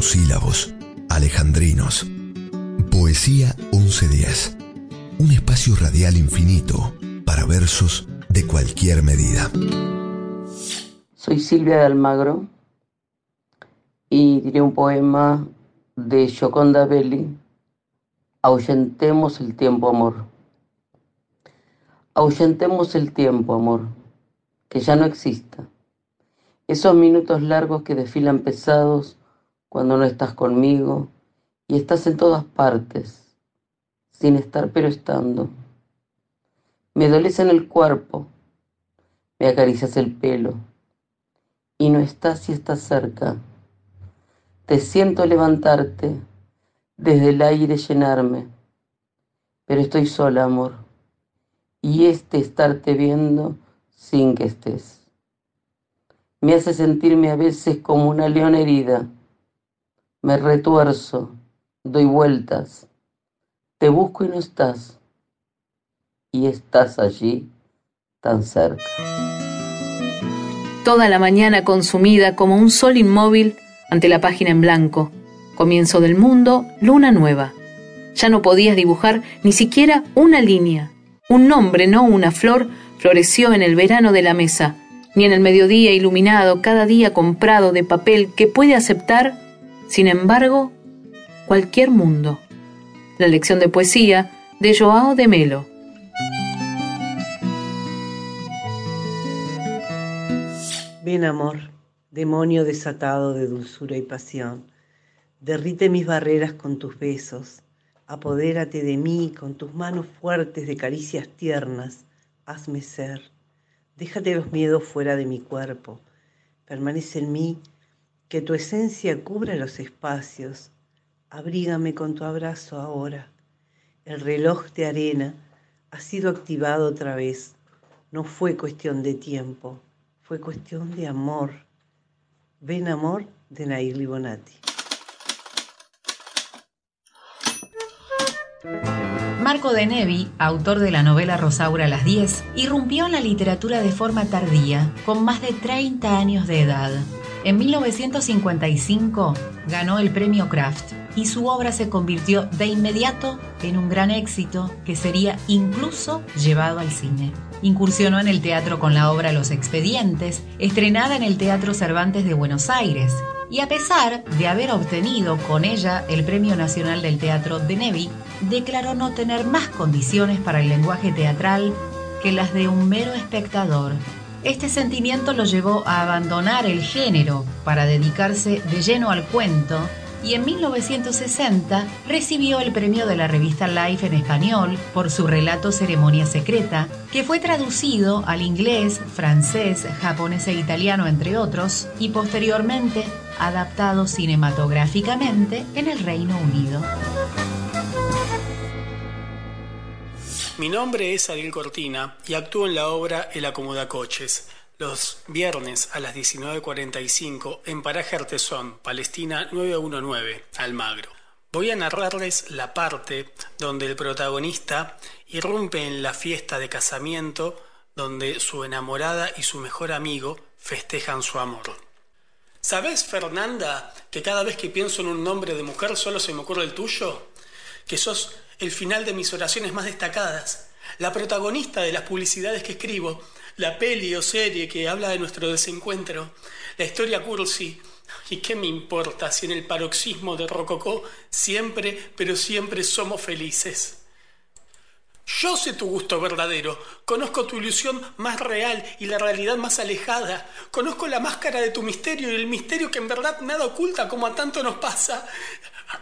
monosílabos, alejandrinos. Poesía 1110. Un espacio radial infinito para versos de cualquier medida. Soy Silvia de Almagro y diré un poema de Gioconda Belli, Ahuyentemos el tiempo, amor. Ahuyentemos el tiempo, amor, que ya no exista. Esos minutos largos que desfilan pesados cuando no estás conmigo y estás en todas partes, sin estar pero estando. Me doles en el cuerpo, me acaricias el pelo y no estás y estás cerca. Te siento levantarte, desde el aire llenarme, pero estoy sola, amor, y este estarte viendo sin que estés. Me hace sentirme a veces como una leona herida. Me retuerzo, doy vueltas, te busco y no estás, y estás allí tan cerca. Toda la mañana consumida como un sol inmóvil ante la página en blanco. Comienzo del mundo, luna nueva. Ya no podías dibujar ni siquiera una línea. Un nombre, no una flor, floreció en el verano de la mesa, ni en el mediodía iluminado, cada día comprado de papel que puede aceptar, sin embargo, cualquier mundo. La lección de poesía de Joao de Melo. Ven amor, demonio desatado de dulzura y pasión, derrite mis barreras con tus besos, apodérate de mí con tus manos fuertes de caricias tiernas, hazme ser, déjate los miedos fuera de mi cuerpo, permanece en mí, que tu esencia cubra los espacios, abrígame con tu abrazo ahora, el reloj de arena ha sido activado otra vez, no fue cuestión de tiempo, fue cuestión de amor. Ven amor de Nair Libonati. Marco de Nevi, autor de la novela Rosaura a las 10, irrumpió en la literatura de forma tardía, con más de 30 años de edad. En 1955 ganó el premio Kraft y su obra se convirtió de inmediato en un gran éxito que sería incluso llevado al cine. Incursionó en el teatro con la obra Los Expedientes, estrenada en el Teatro Cervantes de Buenos Aires, y a pesar de haber obtenido con ella el Premio Nacional del Teatro de Nevi, declaró no tener más condiciones para el lenguaje teatral que las de un mero espectador. Este sentimiento lo llevó a abandonar el género para dedicarse de lleno al cuento y en 1960 recibió el premio de la revista Life en español por su relato Ceremonia Secreta, que fue traducido al inglés, francés, japonés e italiano, entre otros, y posteriormente adaptado cinematográficamente en el Reino Unido. Mi nombre es Ariel Cortina y actúo en la obra El Acomodacoches los viernes a las 19.45 en Paraje Artesón, Palestina 919, Almagro. Voy a narrarles la parte donde el protagonista irrumpe en la fiesta de casamiento donde su enamorada y su mejor amigo festejan su amor. ¿Sabes, Fernanda, que cada vez que pienso en un nombre de mujer solo se me ocurre el tuyo? Que sos el final de mis oraciones más destacadas, la protagonista de las publicidades que escribo, la peli o serie que habla de nuestro desencuentro, la historia cursi. ¿Y qué me importa si en el paroxismo de Rococó siempre, pero siempre somos felices? Yo sé tu gusto verdadero, conozco tu ilusión más real y la realidad más alejada, conozco la máscara de tu misterio y el misterio que en verdad nada oculta como a tanto nos pasa.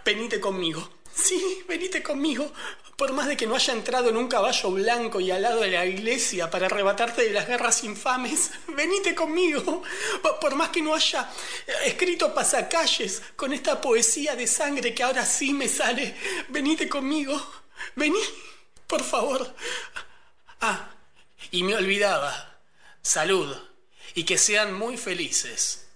Venite conmigo, sí, venite conmigo, por más de que no haya entrado en un caballo blanco y al lado de la iglesia para arrebatarte de las guerras infames, venite conmigo. Por más que no haya escrito pasacalles con esta poesía de sangre que ahora sí me sale, venite conmigo. Vení, por favor. Ah, y me olvidaba. Salud. Y que sean muy felices.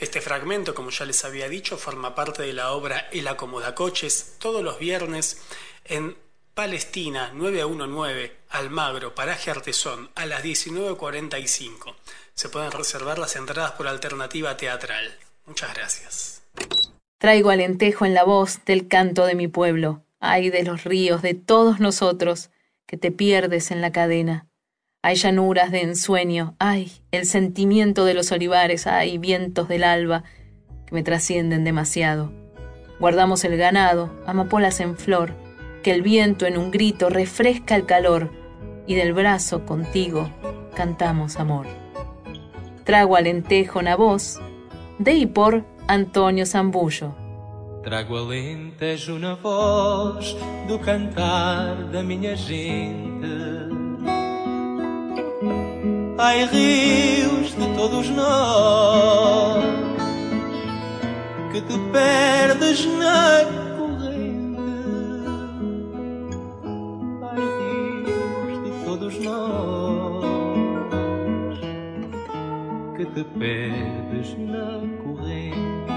Este fragmento, como ya les había dicho, forma parte de la obra El Acomodacoches todos los viernes en Palestina 919, Almagro, Paraje Artesón, a las 19.45. Se pueden reservar las entradas por alternativa teatral. Muchas gracias. Traigo alentejo en la voz del canto de mi pueblo, ay de los ríos de todos nosotros, que te pierdes en la cadena. Hay llanuras de ensueño, ay, el sentimiento de los olivares, ay, vientos del alba, que me trascienden demasiado. Guardamos el ganado, amapolas en flor, que el viento en un grito refresca el calor, y del brazo contigo cantamos amor. Trago alentejo na voz, de y por Antonio Zambullo. Trago alentejo na voz do cantar da minha gente. Ai, rios de todos nós, que te perdes na corrente. Ai, rios de todos nós, que te perdes na corrente.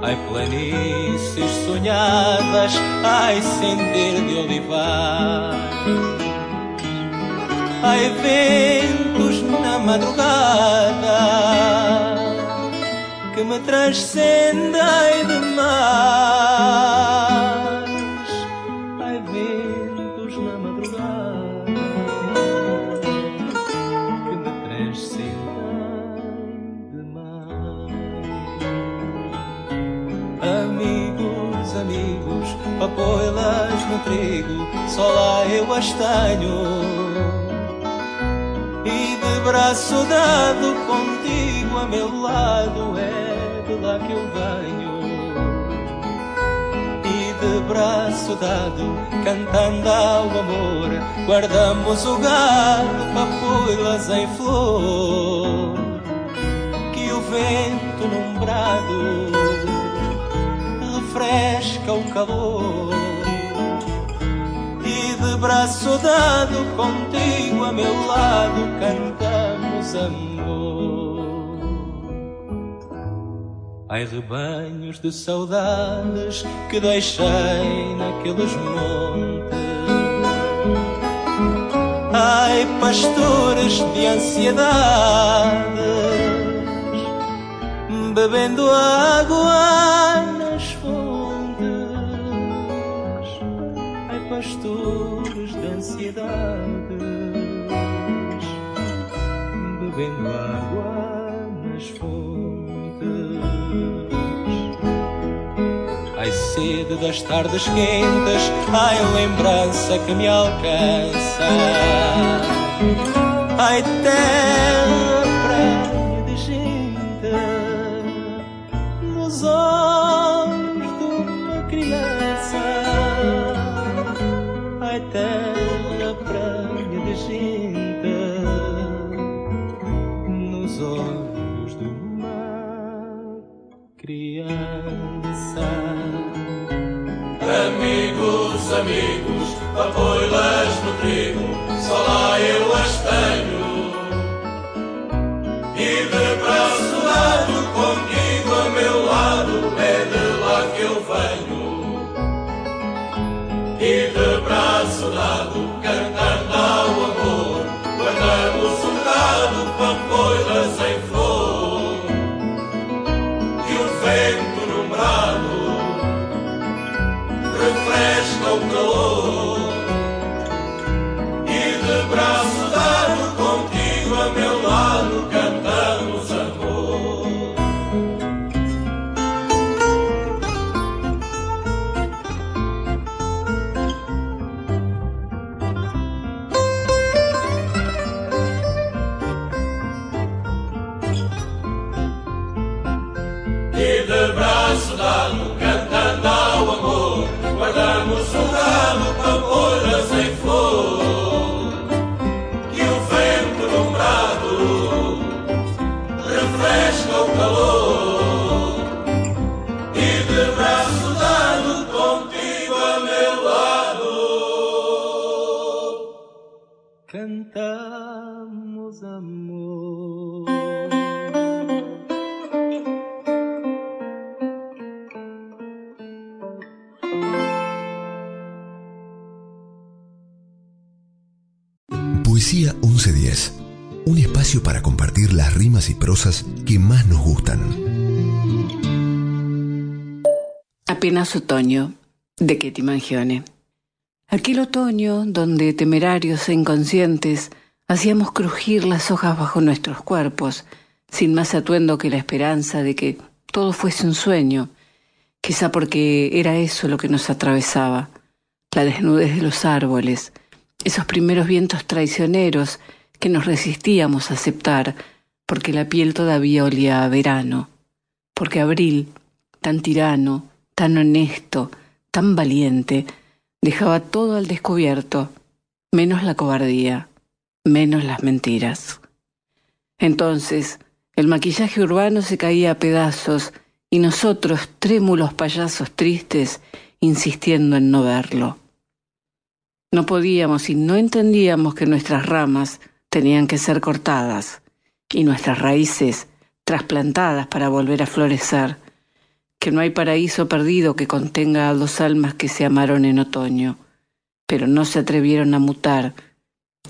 Ai, planícies sonhadas, ai, sender de olivar. Ai, ventos na madrugada que me transcendem demais. Ai, ventos na madrugada que me transcendem demais. Amigos, amigos, apoias no trigo, só lá eu as tenho e de braço dado contigo a meu lado é de lá que eu venho. E de braço dado cantando ao amor guardamos o gado papoilas em flor que o vento num brado refresca o calor braço dado contigo a meu lado cantamos amor. Ai rebanhos de saudades que deixei naqueles montes. Ai pastores de ansiedades, bebendo água de ansiedades, bebendo água nas fontes. Ai, sede das tardes quentes, ai, lembrança que me alcança. Ai, terra prenha de gente nos olhos trigo, só lá eu as tenho. E de braço dado contigo a meu lado, é de lá que eu venho. E de braço dado, cantando ao amor, guardamos gado, pampoilas em flor, e o vento num brado refresca o calor, music flows. Poesía 1110. Un espacio para compartir las rimas y prosas que más nos gustan. Apenas otoño, de Ketty Mangione. Aquel otoño donde temerarios e inconscientes hacíamos crujir las hojas bajo nuestros cuerpos, sin más atuendo que la esperanza de que todo fuese un sueño, quizá porque era eso lo que nos atravesaba, la desnudez de los árboles, esos primeros vientos traicioneros que nos resistíamos a aceptar, porque la piel todavía olía a verano, porque abril, tan tirano, tan honesto, tan valiente, dejaba todo al descubierto, menos la cobardía, menos las mentiras. Entonces, el maquillaje urbano se caía a pedazos y nosotros, trémulos payasos tristes, insistiendo en no verlo. No podíamos y no entendíamos que nuestras ramas tenían que ser cortadas y nuestras raíces trasplantadas para volver a florecer que no hay paraíso perdido que contenga a dos almas que se amaron en otoño, pero no se atrevieron a mutar,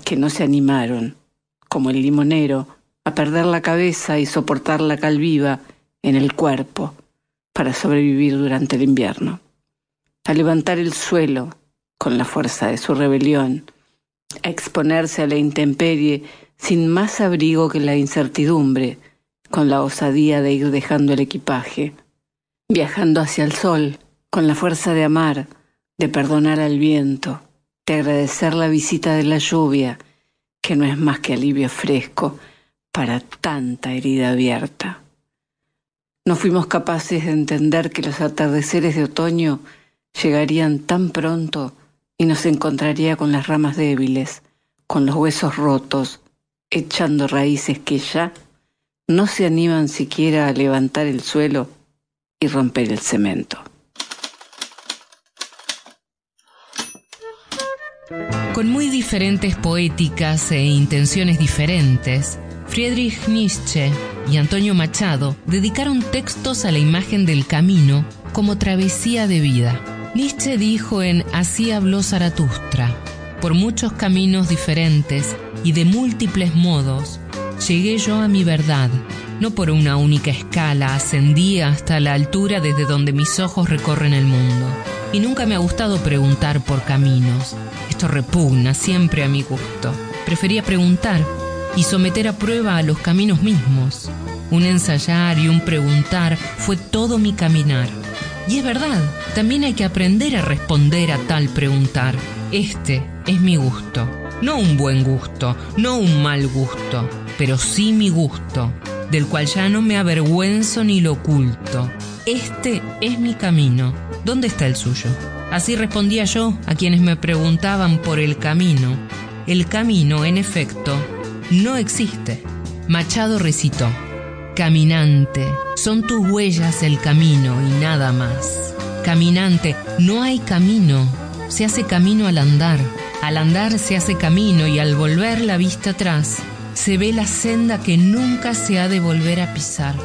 que no se animaron, como el limonero, a perder la cabeza y soportar la cal viva en el cuerpo para sobrevivir durante el invierno, a levantar el suelo con la fuerza de su rebelión, a exponerse a la intemperie sin más abrigo que la incertidumbre, con la osadía de ir dejando el equipaje viajando hacia el sol, con la fuerza de amar, de perdonar al viento, de agradecer la visita de la lluvia, que no es más que alivio fresco para tanta herida abierta. No fuimos capaces de entender que los atardeceres de otoño llegarían tan pronto y nos encontraría con las ramas débiles, con los huesos rotos, echando raíces que ya no se animan siquiera a levantar el suelo y romper el cemento. Con muy diferentes poéticas e intenciones diferentes, Friedrich Nietzsche y Antonio Machado dedicaron textos a la imagen del camino como travesía de vida. Nietzsche dijo en Así habló Zaratustra, por muchos caminos diferentes y de múltiples modos, llegué yo a mi verdad, no por una única escala, ascendí hasta la altura desde donde mis ojos recorren el mundo. Y nunca me ha gustado preguntar por caminos. Esto repugna siempre a mi gusto. Prefería preguntar y someter a prueba a los caminos mismos. Un ensayar y un preguntar fue todo mi caminar. Y es verdad, también hay que aprender a responder a tal preguntar. Este es mi gusto. No un buen gusto, no un mal gusto, pero sí mi gusto del cual ya no me avergüenzo ni lo oculto. Este es mi camino. ¿Dónde está el suyo? Así respondía yo a quienes me preguntaban por el camino. El camino, en efecto, no existe. Machado recitó, Caminante, son tus huellas el camino y nada más. Caminante, no hay camino, se hace camino al andar. Al andar se hace camino y al volver la vista atrás se ve la senda que nunca se ha de volver a pisar.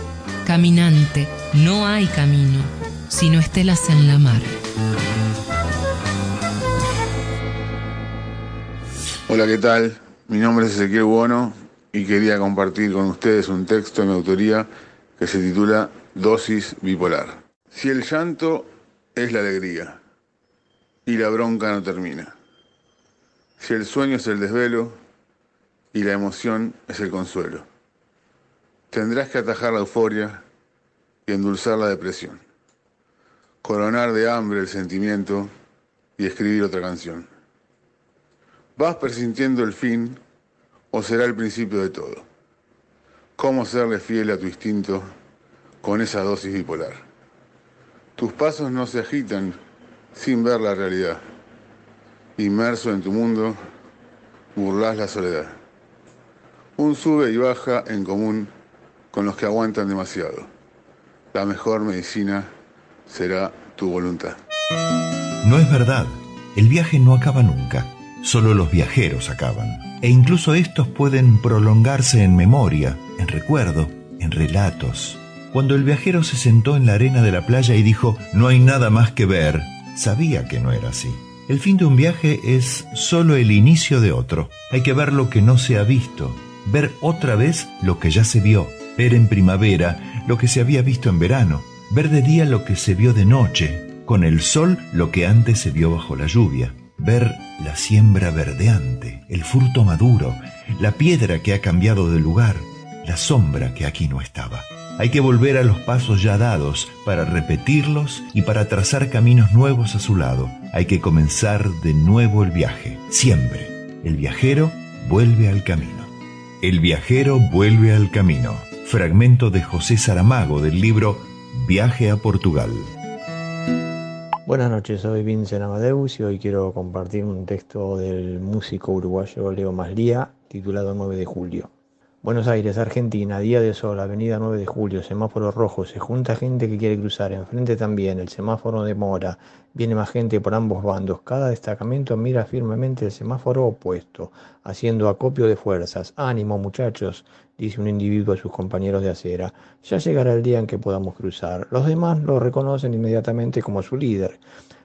Caminante, no hay camino, sino estelas en la mar. Hola, ¿qué tal? Mi nombre es Ezequiel Bono y quería compartir con ustedes un texto de mi autoría que se titula Dosis bipolar. Si el llanto es la alegría y la bronca no termina. Si el sueño es el desvelo y la emoción es el consuelo. Tendrás que atajar la euforia y endulzar la depresión, coronar de hambre el sentimiento y escribir otra canción. ¿Vas presintiendo el fin o será el principio de todo? ¿Cómo serle fiel a tu instinto con esa dosis bipolar? Tus pasos no se agitan sin ver la realidad. Inmerso en tu mundo, burlas la soledad un sube y baja en común con los que aguantan demasiado. La mejor medicina será tu voluntad. No es verdad, el viaje no acaba nunca, solo los viajeros acaban. E incluso estos pueden prolongarse en memoria, en recuerdo, en relatos. Cuando el viajero se sentó en la arena de la playa y dijo, no hay nada más que ver, sabía que no era así. El fin de un viaje es solo el inicio de otro. Hay que ver lo que no se ha visto, ver otra vez lo que ya se vio, ver en primavera lo que se había visto en verano, ver de día lo que se vio de noche, con el sol lo que antes se vio bajo la lluvia, ver la siembra verdeante, el fruto maduro, la piedra que ha cambiado de lugar, la sombra que aquí no estaba. Hay que volver a los pasos ya dados para repetirlos y para trazar caminos nuevos a su lado. Hay que comenzar de nuevo el viaje. Siempre. El viajero vuelve al camino. El viajero vuelve al camino. Fragmento de José Saramago del libro Viaje a Portugal. Buenas noches, soy Vincent Amadeus y hoy quiero compartir un texto del músico uruguayo Leo Maslía titulado 9 de julio. Buenos Aires, Argentina, día de sol, avenida 9 de julio, semáforo rojo, se junta gente que quiere cruzar, enfrente también, el semáforo demora, viene más gente por ambos bandos, cada destacamento mira firmemente el semáforo opuesto, haciendo acopio de fuerzas. Ánimo muchachos, dice un individuo a sus compañeros de acera, ya llegará el día en que podamos cruzar. Los demás lo reconocen inmediatamente como su líder.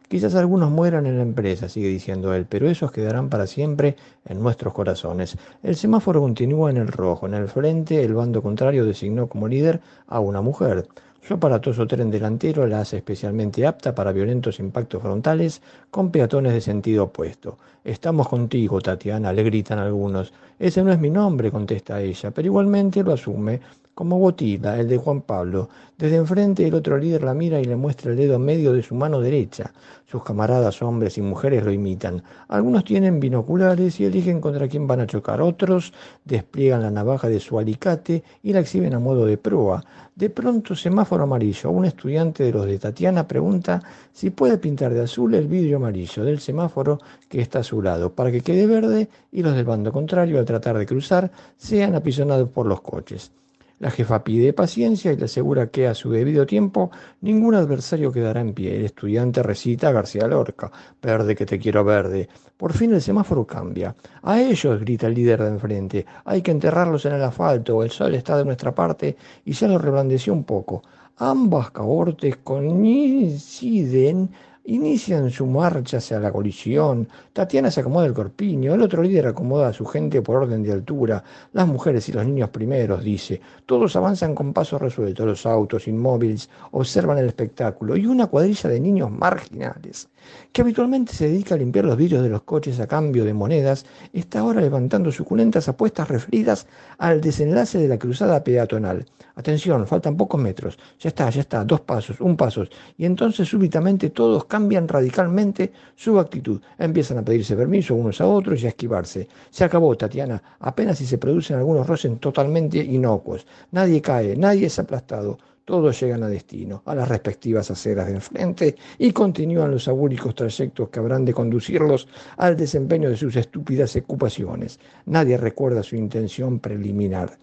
Quizás algunos mueran en la empresa, sigue diciendo él, pero esos quedarán para siempre en nuestros corazones. El semáforo continúa en el rojo. En el frente, el bando contrario designó como líder a una mujer. Su aparatoso tren delantero la hace especialmente apta para violentos impactos frontales con peatones de sentido opuesto. Estamos contigo, Tatiana, le gritan algunos. Ese no es mi nombre, contesta ella, pero igualmente lo asume como Botila, el de Juan Pablo. Desde enfrente el otro líder la mira y le muestra el dedo medio de su mano derecha. Sus camaradas, hombres y mujeres, lo imitan. Algunos tienen binoculares y eligen contra quién van a chocar. Otros despliegan la navaja de su alicate y la exhiben a modo de proa. De pronto, semáforo amarillo. Un estudiante de los de Tatiana pregunta si puede pintar de azul el vidrio amarillo del semáforo que está a su lado, para que quede verde y los del bando contrario, al tratar de cruzar, sean apisonados por los coches. La jefa pide paciencia y le asegura que a su debido tiempo ningún adversario quedará en pie. El estudiante recita a García Lorca, verde que te quiero verde. Por fin el semáforo cambia. A ellos, grita el líder de enfrente, hay que enterrarlos en el asfalto, el sol está de nuestra parte y ya lo reblandeció un poco. Ambas cabortes coinciden Inician su marcha hacia la colisión. Tatiana se acomoda el corpiño. El otro líder acomoda a su gente por orden de altura. Las mujeres y los niños primeros, dice. Todos avanzan con paso resuelto. Los autos inmóviles observan el espectáculo. Y una cuadrilla de niños marginales, que habitualmente se dedica a limpiar los vidrios de los coches a cambio de monedas, está ahora levantando suculentas apuestas referidas al desenlace de la cruzada peatonal. Atención, faltan pocos metros. Ya está, ya está, dos pasos, un paso. Y entonces súbitamente todos cambian radicalmente su actitud. Empiezan a pedirse permiso unos a otros y a esquivarse. Se acabó, Tatiana. Apenas si se producen algunos roces totalmente inocuos. Nadie cae, nadie es aplastado. Todos llegan a destino, a las respectivas aceras de enfrente y continúan los abúlicos trayectos que habrán de conducirlos al desempeño de sus estúpidas ocupaciones. Nadie recuerda su intención preliminar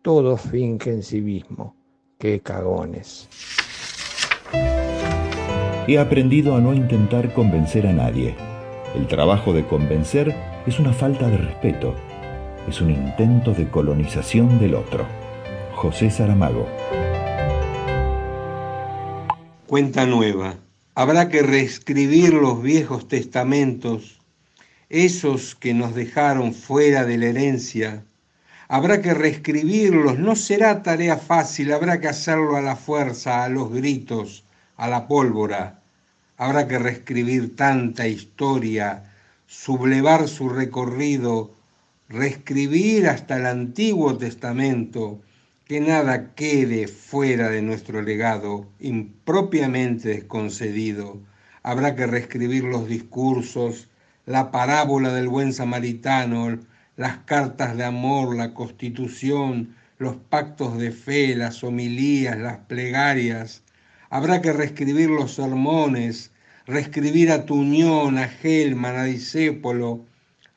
todos fingen civismo. ¡Qué cagones! He aprendido a no intentar convencer a nadie. El trabajo de convencer es una falta de respeto, es un intento de colonización del otro. José Saramago. Cuenta nueva. Habrá que reescribir los viejos testamentos, esos que nos dejaron fuera de la herencia Habrá que reescribirlos, no será tarea fácil, habrá que hacerlo a la fuerza, a los gritos, a la pólvora. Habrá que reescribir tanta historia, sublevar su recorrido, reescribir hasta el Antiguo Testamento, que nada quede fuera de nuestro legado, impropiamente desconcedido. Habrá que reescribir los discursos, la parábola del buen samaritano, las cartas de amor, la constitución, los pactos de fe, las homilías, las plegarias. Habrá que reescribir los sermones, reescribir a Tuñón, a Gelman, a Disépolo,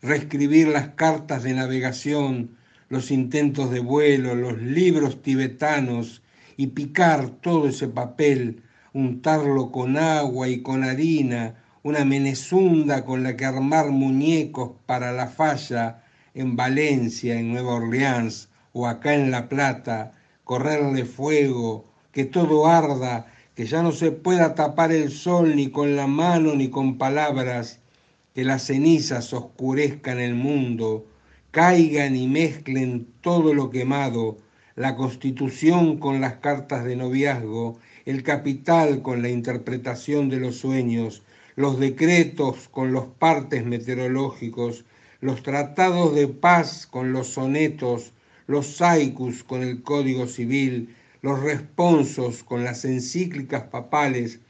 reescribir las cartas de navegación, los intentos de vuelo, los libros tibetanos y picar todo ese papel, untarlo con agua y con harina, una menezunda con la que armar muñecos para la falla, en Valencia, en Nueva Orleans o acá en La Plata, correrle fuego, que todo arda, que ya no se pueda tapar el sol ni con la mano ni con palabras, que las cenizas oscurezcan el mundo, caigan y mezclen todo lo quemado, la constitución con las cartas de noviazgo, el capital con la interpretación de los sueños, los decretos con los partes meteorológicos, los tratados de paz con los sonetos, los haikus con el código civil, los responsos con las encíclicas papales,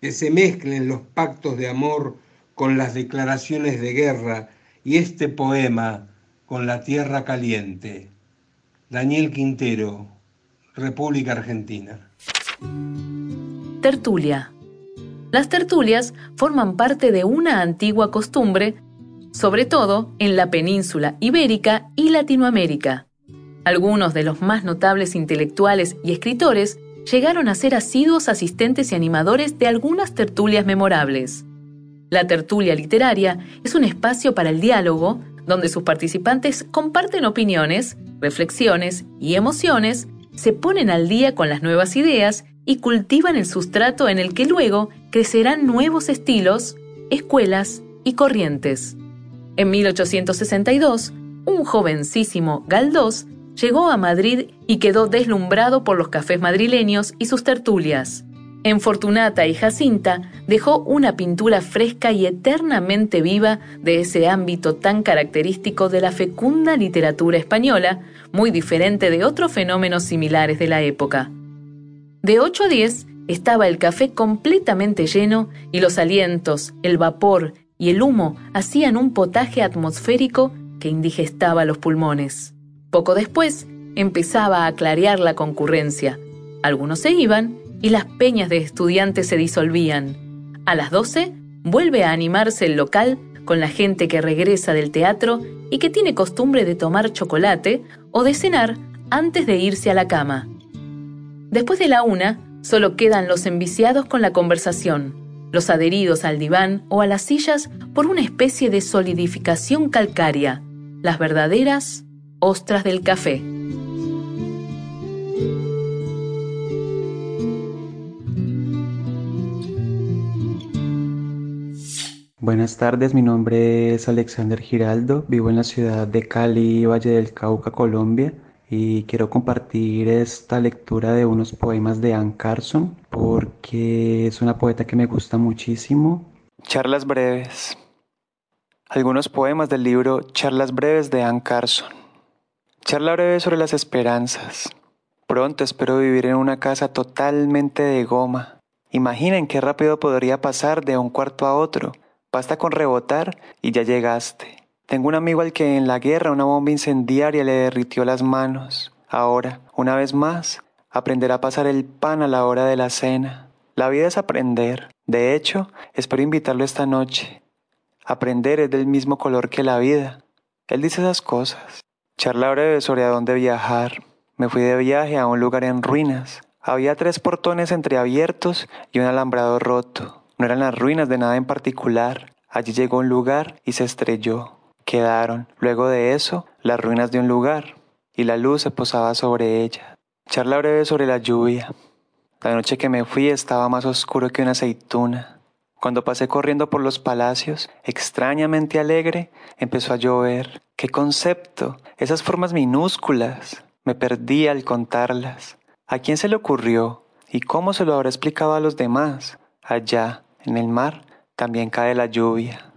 que se mezclen los pactos de amor con las declaraciones de guerra y este poema con la tierra caliente. Daniel Quintero, República Argentina. Tertulia. Las tertulias forman parte de una antigua costumbre, sobre todo en la península ibérica y Latinoamérica. Algunos de los más notables intelectuales y escritores llegaron a ser asiduos asistentes y animadores de algunas tertulias memorables. La tertulia literaria es un espacio para el diálogo donde sus participantes comparten opiniones, reflexiones y emociones, se ponen al día con las nuevas ideas y cultivan el sustrato en el que luego crecerán nuevos estilos, escuelas y corrientes. En 1862, un jovencísimo Galdós llegó a Madrid y quedó deslumbrado por los cafés madrileños y sus tertulias. En Fortunata y Jacinta dejó una pintura fresca y eternamente viva de ese ámbito tan característico de la fecunda literatura española, muy diferente de otros fenómenos similares de la época. De 8 a 10 estaba el café completamente lleno y los alientos, el vapor y el humo hacían un potaje atmosférico que indigestaba los pulmones. Poco después empezaba a clarear la concurrencia. Algunos se iban y las peñas de estudiantes se disolvían. A las 12 vuelve a animarse el local con la gente que regresa del teatro y que tiene costumbre de tomar chocolate o de cenar antes de irse a la cama. Después de la una, solo quedan los enviciados con la conversación, los adheridos al diván o a las sillas por una especie de solidificación calcárea, las verdaderas ostras del café. Buenas tardes, mi nombre es Alexander Giraldo, vivo en la ciudad de Cali, Valle del Cauca, Colombia, y quiero compartir esta lectura de unos poemas de Anne Carson porque es una poeta que me gusta muchísimo. Charlas breves. Algunos poemas del libro Charlas breves de Anne Carson. Charla breve sobre las esperanzas. Pronto espero vivir en una casa totalmente de goma. Imaginen qué rápido podría pasar de un cuarto a otro Basta con rebotar y ya llegaste. Tengo un amigo al que en la guerra una bomba incendiaria le derritió las manos. Ahora, una vez más, aprenderá a pasar el pan a la hora de la cena. La vida es aprender. De hecho, espero invitarlo esta noche. Aprender es del mismo color que la vida. Él dice esas cosas. Charla breve sobre a dónde viajar. Me fui de viaje a un lugar en ruinas. Había tres portones entreabiertos y un alambrado roto. No eran las ruinas de nada en particular. Allí llegó un lugar y se estrelló. Quedaron, luego de eso, las ruinas de un lugar, y la luz se posaba sobre ella. Charla breve sobre la lluvia. La noche que me fui estaba más oscuro que una aceituna. Cuando pasé corriendo por los palacios, extrañamente alegre, empezó a llover. ¡Qué concepto! Esas formas minúsculas. Me perdí al contarlas. ¿A quién se le ocurrió? ¿Y cómo se lo habrá explicado a los demás? Allá, en el mar también cae la lluvia,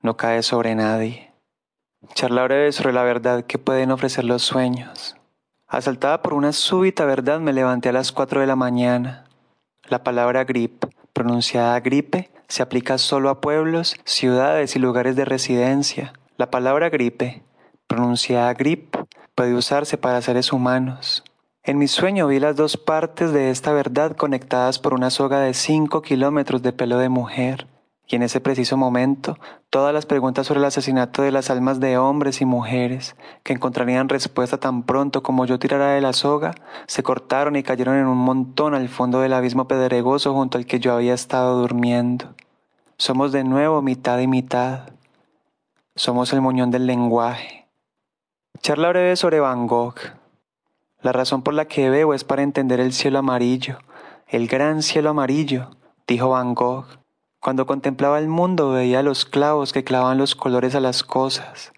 no cae sobre nadie. Charla breve sobre la verdad que pueden ofrecer los sueños. Asaltada por una súbita verdad me levanté a las cuatro de la mañana. La palabra grip, pronunciada gripe, se aplica solo a pueblos, ciudades y lugares de residencia. La palabra gripe, pronunciada grip, puede usarse para seres humanos. En mi sueño vi las dos partes de esta verdad conectadas por una soga de cinco kilómetros de pelo de mujer. Y en ese preciso momento, todas las preguntas sobre el asesinato de las almas de hombres y mujeres, que encontrarían respuesta tan pronto como yo tirara de la soga, se cortaron y cayeron en un montón al fondo del abismo pedregoso junto al que yo había estado durmiendo. Somos de nuevo mitad y mitad. Somos el moñón del lenguaje. Charla breve sobre Van Gogh. La razón por la que veo es para entender el cielo amarillo, el gran cielo amarillo, dijo Van Gogh. Cuando contemplaba el mundo veía los clavos que clavan los colores a las cosas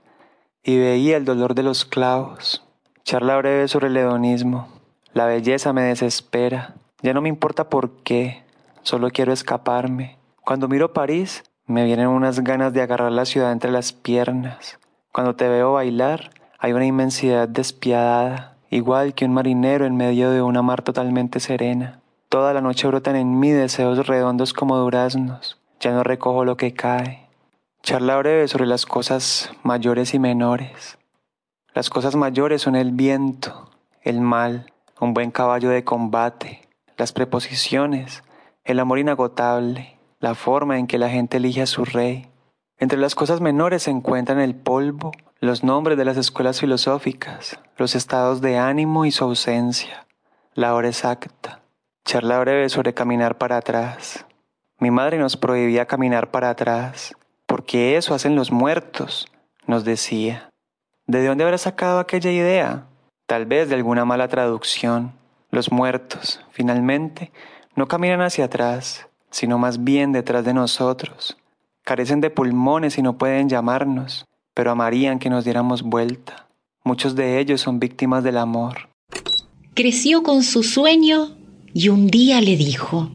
y veía el dolor de los clavos. Charla breve sobre el hedonismo. La belleza me desespera. Ya no me importa por qué, solo quiero escaparme. Cuando miro París, me vienen unas ganas de agarrar la ciudad entre las piernas. Cuando te veo bailar, hay una inmensidad despiadada, igual que un marinero en medio de una mar totalmente serena. Toda la noche brotan en mí deseos redondos como duraznos. Ya no recojo lo que cae. Charla breve sobre las cosas mayores y menores. Las cosas mayores son el viento, el mal, un buen caballo de combate, las preposiciones, el amor inagotable, la forma en que la gente elige a su rey. Entre las cosas menores se encuentran el polvo, los nombres de las escuelas filosóficas, los estados de ánimo y su ausencia, la hora exacta. Charla breve sobre caminar para atrás. Mi madre nos prohibía caminar para atrás, porque eso hacen los muertos, nos decía. ¿De dónde habrá sacado aquella idea? Tal vez de alguna mala traducción. Los muertos, finalmente, no caminan hacia atrás, sino más bien detrás de nosotros. Carecen de pulmones y no pueden llamarnos, pero amarían que nos diéramos vuelta. Muchos de ellos son víctimas del amor. Creció con su sueño y un día le dijo,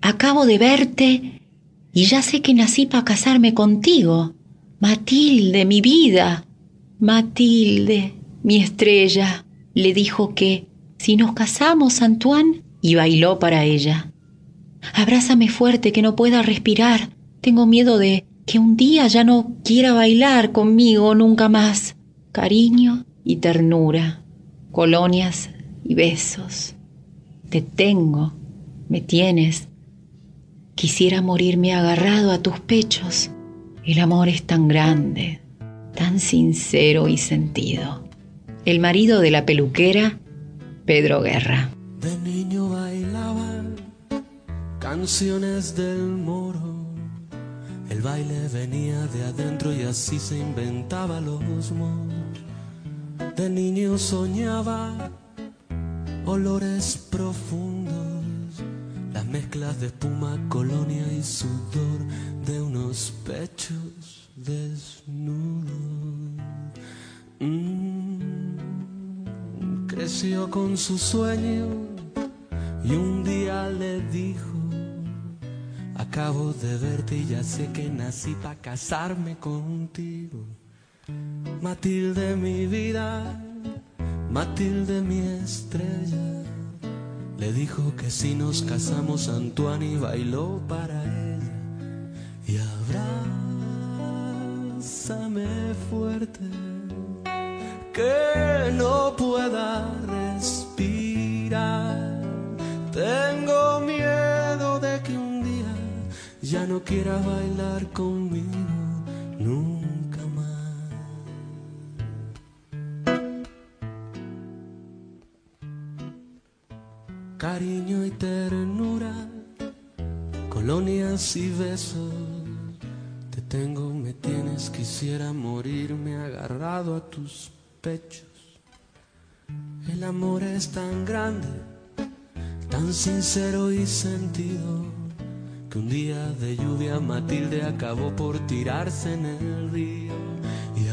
Acabo de verte y ya sé que nací para casarme contigo. Matilde, mi vida. Matilde, mi estrella, le dijo que si nos casamos, Antoine, y bailó para ella. Abrázame fuerte que no pueda respirar. Tengo miedo de que un día ya no quiera bailar conmigo nunca más. Cariño y ternura, colonias y besos. Te tengo, me tienes. Quisiera morirme agarrado a tus pechos. El amor es tan grande, tan sincero y sentido. El marido de la peluquera, Pedro Guerra. De niño bailaba canciones del moro. El baile venía de adentro y así se inventaba los moros. De niño soñaba olores profundos, las mezclas de espuma, colonia y sudor de unos pechos desnudos. Mm, creció con su sueño y un día le dijo, acabo de verte y ya sé que nací para casarme contigo. Matilde mi vida, Matilde mi estrella, le dijo que si nos casamos Antoine bailó para ella. Y abrázame fuerte, que no pueda respirar. Tengo miedo ya no quiera bailar conmigo nunca más. Cariño y ternura, colonias y besos. Te tengo, me tienes, quisiera morirme agarrado a tus pechos. El amor es tan grande tan sincero y sentido que un día de lluvia Matilde acabó por tirarse en el río y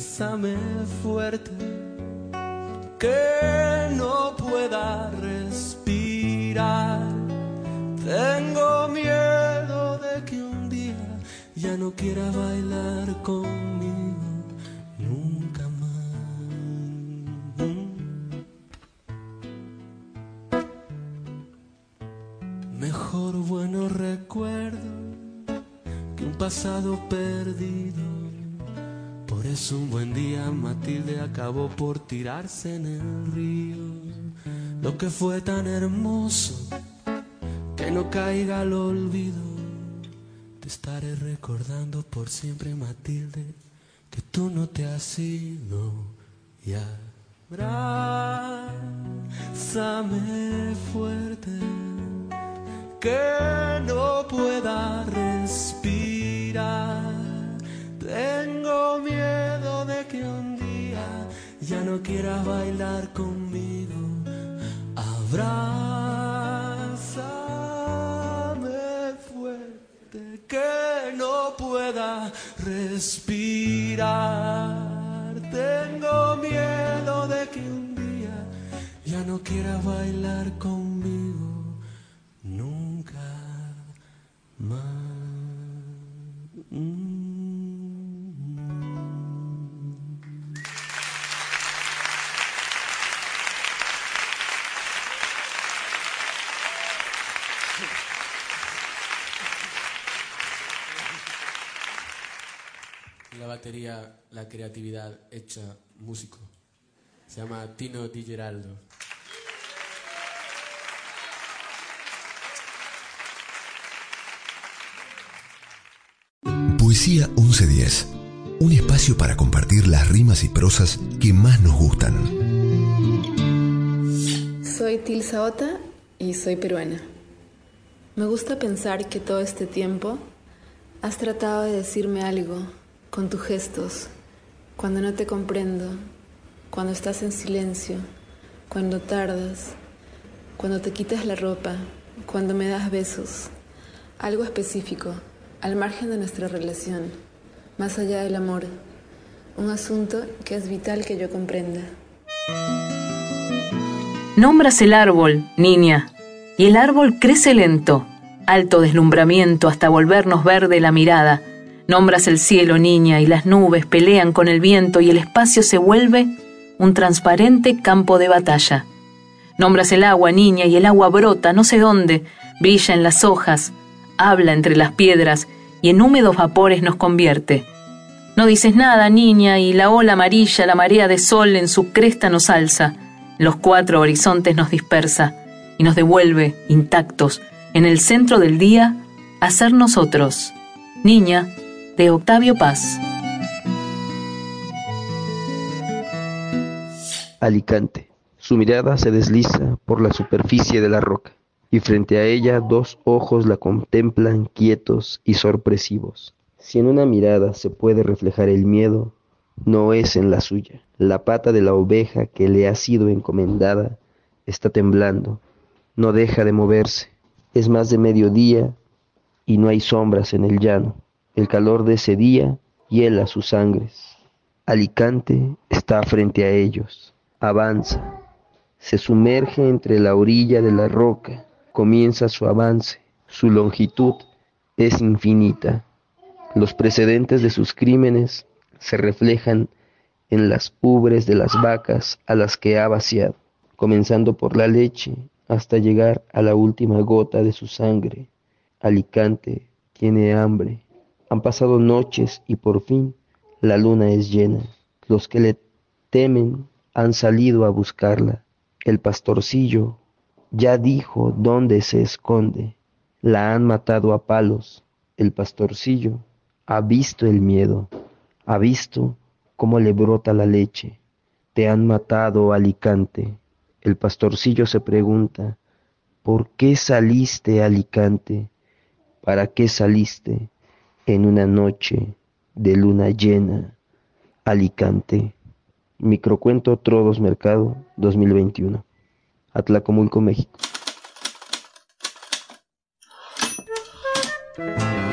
abrázame fuerte que no pueda respirar. Tengo miedo de que un día ya no quiera bailar conmigo Mejor bueno recuerdo que un pasado perdido. Por eso un buen día Matilde acabó por tirarse en el río. Lo que fue tan hermoso que no caiga al olvido. Te estaré recordando por siempre Matilde que tú no te has ido y abrázame fuerte que no pueda respirar. Tengo miedo de que un día ya no quieras bailar conmigo. Abrázame fuerte que no pueda respirar. Tengo miedo de que un día ya no quiera bailar conmigo nunca más. La batería, la creatividad hecha músico. Se llama Tino Di Geraldo. Poesía 1110. Un espacio para compartir las rimas y prosas que más nos gustan. Soy Tilsa Ota y soy peruana. Me gusta pensar que todo este tiempo has tratado de decirme algo con tus gestos, cuando no te comprendo, cuando estás en silencio, cuando tardas, cuando te quitas la ropa, cuando me das besos. Algo específico, al margen de nuestra relación, más allá del amor. Un asunto que es vital que yo comprenda. Nombras el árbol, niña, y el árbol crece lento, alto deslumbramiento hasta volvernos verde la mirada. Nombras el cielo, niña, y las nubes pelean con el viento y el espacio se vuelve un transparente campo de batalla. Nombras el agua, niña, y el agua brota no sé dónde, brilla en las hojas, habla entre las piedras y en húmedos vapores nos convierte. No dices nada, niña, y la ola amarilla, la marea de sol en su cresta nos alza, los cuatro horizontes nos dispersa y nos devuelve, intactos, en el centro del día, a ser nosotros. Niña, de Octavio Paz. Alicante. Su mirada se desliza por la superficie de la roca, y frente a ella dos ojos la contemplan quietos y sorpresivos. Si en una mirada se puede reflejar el miedo, no es en la suya. La pata de la oveja que le ha sido encomendada está temblando, no deja de moverse. Es más de mediodía y no hay sombras en el llano. El calor de ese día hiela sus sangres. Alicante está frente a ellos. Avanza. Se sumerge entre la orilla de la roca. Comienza su avance. Su longitud es infinita. Los precedentes de sus crímenes se reflejan en las ubres de las vacas a las que ha vaciado, comenzando por la leche hasta llegar a la última gota de su sangre. Alicante tiene hambre. Han pasado noches y por fin la luna es llena. Los que le temen han salido a buscarla. El pastorcillo ya dijo dónde se esconde. La han matado a palos. El pastorcillo ha visto el miedo, ha visto cómo le brota la leche. Te han matado, Alicante. El pastorcillo se pregunta, ¿por qué saliste, Alicante? ¿Para qué saliste en una noche de luna llena, Alicante? Microcuento Trodos Mercado 2021. Atlacomulco, México.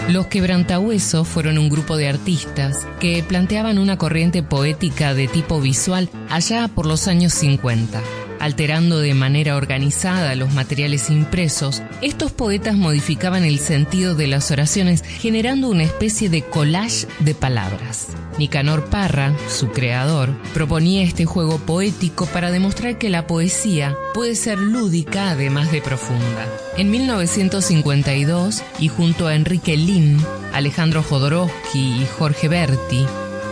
Los quebrantahuesos fueron un grupo de artistas que planteaban una corriente poética de tipo visual allá por los años 50. Alterando de manera organizada los materiales impresos, estos poetas modificaban el sentido de las oraciones generando una especie de collage de palabras. Nicanor Parra, su creador, proponía este juego poético para demostrar que la poesía puede ser lúdica además de profunda. En 1952, y junto a Enrique Lin, Alejandro Jodorowsky y Jorge Berti,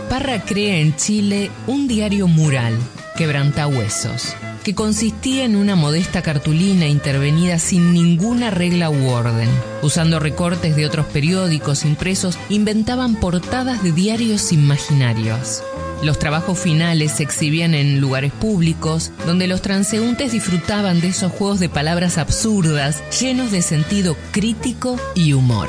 Parra crea en Chile un diario mural, Quebrantahuesos, que consistía en una modesta cartulina intervenida sin ninguna regla u orden. Usando recortes de otros periódicos impresos, inventaban portadas de diarios imaginarios. Los trabajos finales se exhibían en lugares públicos, donde los transeúntes disfrutaban de esos juegos de palabras absurdas, llenos de sentido crítico y humor.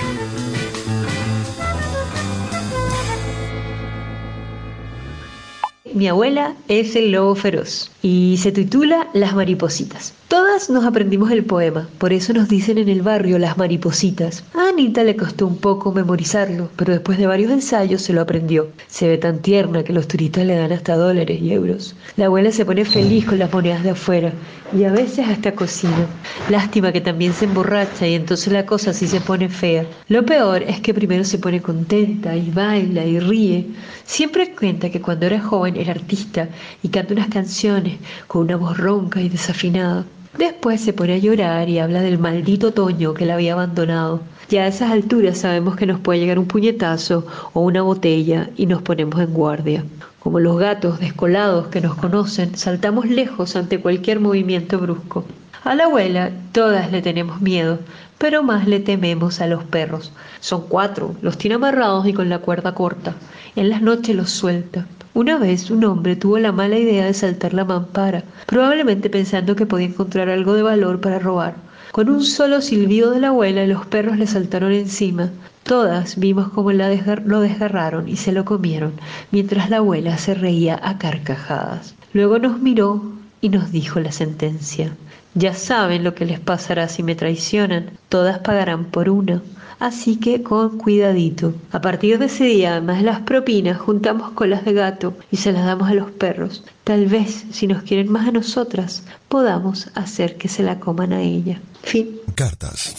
Mi abuela es el lobo feroz y se titula Las maripositas. Todas nos aprendimos el poema, por eso nos dicen en el barrio las maripositas. A Anita le costó un poco memorizarlo, pero después de varios ensayos se lo aprendió. Se ve tan tierna que los turistas le dan hasta dólares y euros. La abuela se pone feliz con las monedas de afuera y a veces hasta cocina. Lástima que también se emborracha y entonces la cosa sí se pone fea. Lo peor es que primero se pone contenta y baila y ríe. Siempre cuenta que cuando era joven era artista y canta unas canciones con una voz ronca y desafinada. Después se pone a llorar y habla del maldito Toño que la había abandonado. Ya a esas alturas sabemos que nos puede llegar un puñetazo o una botella y nos ponemos en guardia. Como los gatos descolados que nos conocen, saltamos lejos ante cualquier movimiento brusco. A la abuela todas le tenemos miedo, pero más le tememos a los perros. Son cuatro, los tiene amarrados y con la cuerda corta. En las noches los suelta. Una vez un hombre tuvo la mala idea de saltar la mampara, probablemente pensando que podía encontrar algo de valor para robar. Con un solo silbido de la abuela los perros le saltaron encima. Todas vimos cómo la lo desgarraron y se lo comieron, mientras la abuela se reía a carcajadas. Luego nos miró y nos dijo la sentencia. Ya saben lo que les pasará si me traicionan. Todas pagarán por una así que con cuidadito. A partir de ese día, además de las propinas, juntamos colas de gato y se las damos a los perros. Tal vez, si nos quieren más a nosotras, podamos hacer que se la coman a ella. Fin. Cartas.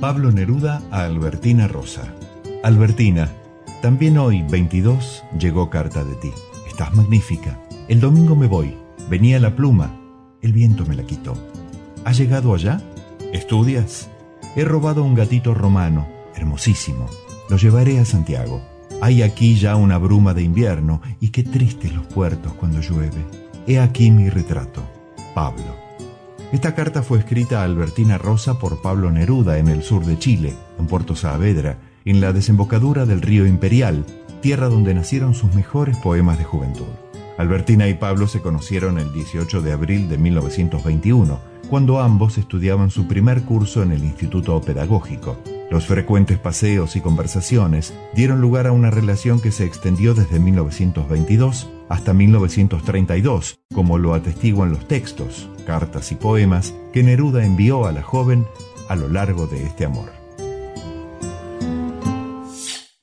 Pablo Neruda a Albertina Rosa. Albertina, también hoy, 22, llegó carta de ti. Estás magnífica. El domingo me voy. Venía la pluma. El viento me la quitó. ¿Has llegado allá? ¿Estudias? He robado un gatito romano, hermosísimo. Lo llevaré a Santiago. Hay aquí ya una bruma de invierno y qué tristes los puertos cuando llueve. He aquí mi retrato. Pablo. Esta carta fue escrita a Albertina Rosa por Pablo Neruda en el sur de Chile, en Puerto Saavedra, en la desembocadura del río Imperial, tierra donde nacieron sus mejores poemas de juventud. Albertina y Pablo se conocieron el 18 de abril de 1921 cuando ambos estudiaban su primer curso en el Instituto Pedagógico. Los frecuentes paseos y conversaciones dieron lugar a una relación que se extendió desde 1922 hasta 1932, como lo atestiguan los textos, cartas y poemas que Neruda envió a la joven a lo largo de este amor.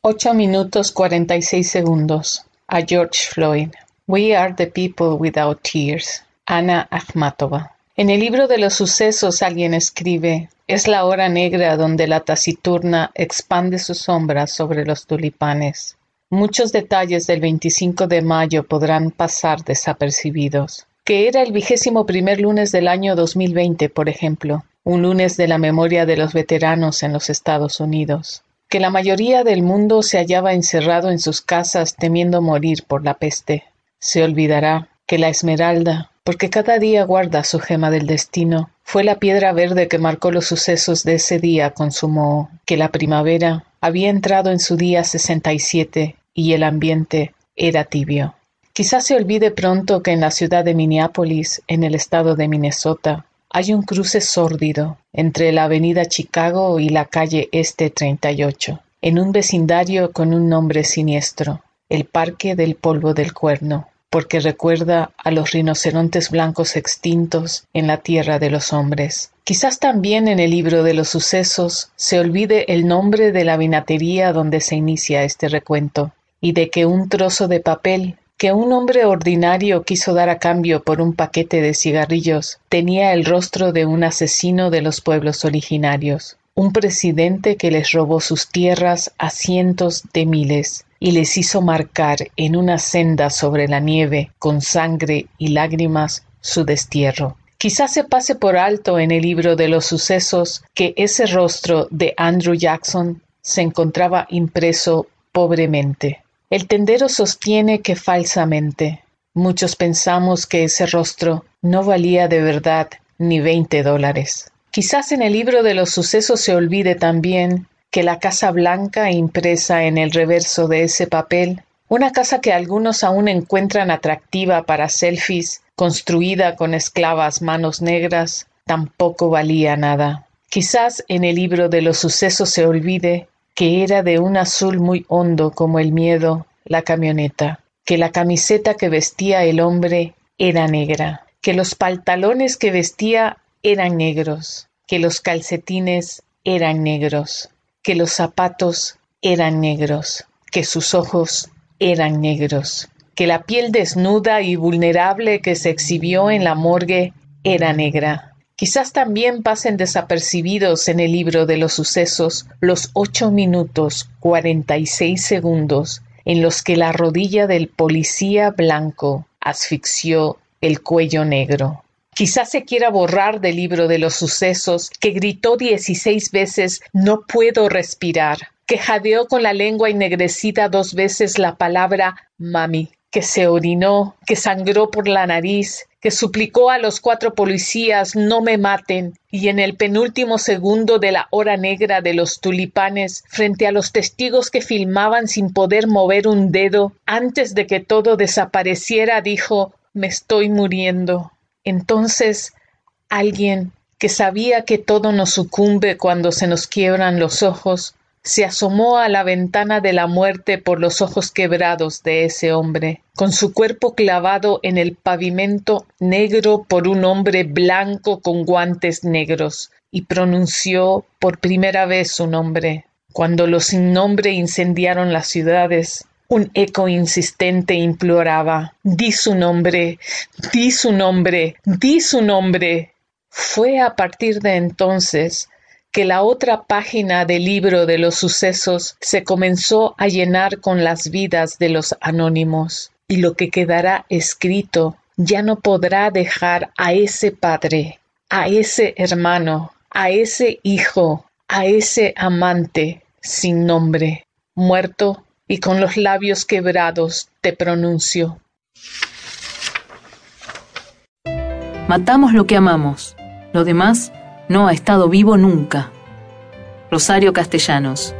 8 minutos 46 segundos. A George Floyd. We are the people without tears. Ana Akhmatova. En el libro de los sucesos alguien escribe, es la hora negra donde la taciturna expande su sombra sobre los tulipanes. Muchos detalles del 25 de mayo podrán pasar desapercibidos. Que era el vigésimo primer lunes del año 2020, por ejemplo, un lunes de la memoria de los veteranos en los Estados Unidos. Que la mayoría del mundo se hallaba encerrado en sus casas temiendo morir por la peste. Se olvidará que la esmeralda, porque cada día guarda su gema del destino. Fue la piedra verde que marcó los sucesos de ese día con su moho, que la primavera había entrado en su día 67 y el ambiente era tibio. Quizás se olvide pronto que en la ciudad de Minneapolis, en el estado de Minnesota, hay un cruce sórdido entre la avenida Chicago y la calle Este 38, en un vecindario con un nombre siniestro, el Parque del Polvo del Cuerno porque recuerda a los rinocerontes blancos extintos en la tierra de los hombres. Quizás también en el libro de los sucesos se olvide el nombre de la vinatería donde se inicia este recuento, y de que un trozo de papel que un hombre ordinario quiso dar a cambio por un paquete de cigarrillos tenía el rostro de un asesino de los pueblos originarios, un presidente que les robó sus tierras a cientos de miles y les hizo marcar en una senda sobre la nieve, con sangre y lágrimas, su destierro. Quizás se pase por alto en el libro de los sucesos que ese rostro de Andrew Jackson se encontraba impreso pobremente. El tendero sostiene que falsamente. Muchos pensamos que ese rostro no valía de verdad ni veinte dólares. Quizás en el libro de los sucesos se olvide también que la Casa Blanca impresa en el reverso de ese papel, una casa que algunos aún encuentran atractiva para selfies, construida con esclavas manos negras, tampoco valía nada. Quizás en el libro de los sucesos se olvide que era de un azul muy hondo como el miedo, la camioneta. que la camiseta que vestía el hombre era negra, que los pantalones que vestía eran negros, que los calcetines eran negros, que los zapatos eran negros, que sus ojos eran negros, que la piel desnuda y vulnerable que se exhibió en la morgue era negra. Quizás también pasen desapercibidos en el libro de los sucesos los ocho minutos cuarenta y seis segundos en los que la rodilla del policía blanco asfixió el cuello negro. Quizás se quiera borrar del libro de los sucesos que gritó dieciséis veces no puedo respirar, que jadeó con la lengua ennegrecida dos veces la palabra mami, que se orinó, que sangró por la nariz, que suplicó a los cuatro policías no me maten, y en el penúltimo segundo de la hora negra de los tulipanes, frente a los testigos que filmaban sin poder mover un dedo, antes de que todo desapareciera, dijo me estoy muriendo. Entonces alguien que sabía que todo nos sucumbe cuando se nos quiebran los ojos, se asomó a la ventana de la muerte por los ojos quebrados de ese hombre, con su cuerpo clavado en el pavimento negro por un hombre blanco con guantes negros, y pronunció por primera vez su nombre. Cuando los sin nombre incendiaron las ciudades, un eco insistente imploraba Di su nombre, di su nombre, di su nombre. Fue a partir de entonces que la otra página del libro de los sucesos se comenzó a llenar con las vidas de los anónimos, y lo que quedará escrito ya no podrá dejar a ese padre, a ese hermano, a ese hijo, a ese amante sin nombre, muerto y con los labios quebrados te pronuncio. Matamos lo que amamos, lo demás no ha estado vivo nunca. Rosario Castellanos.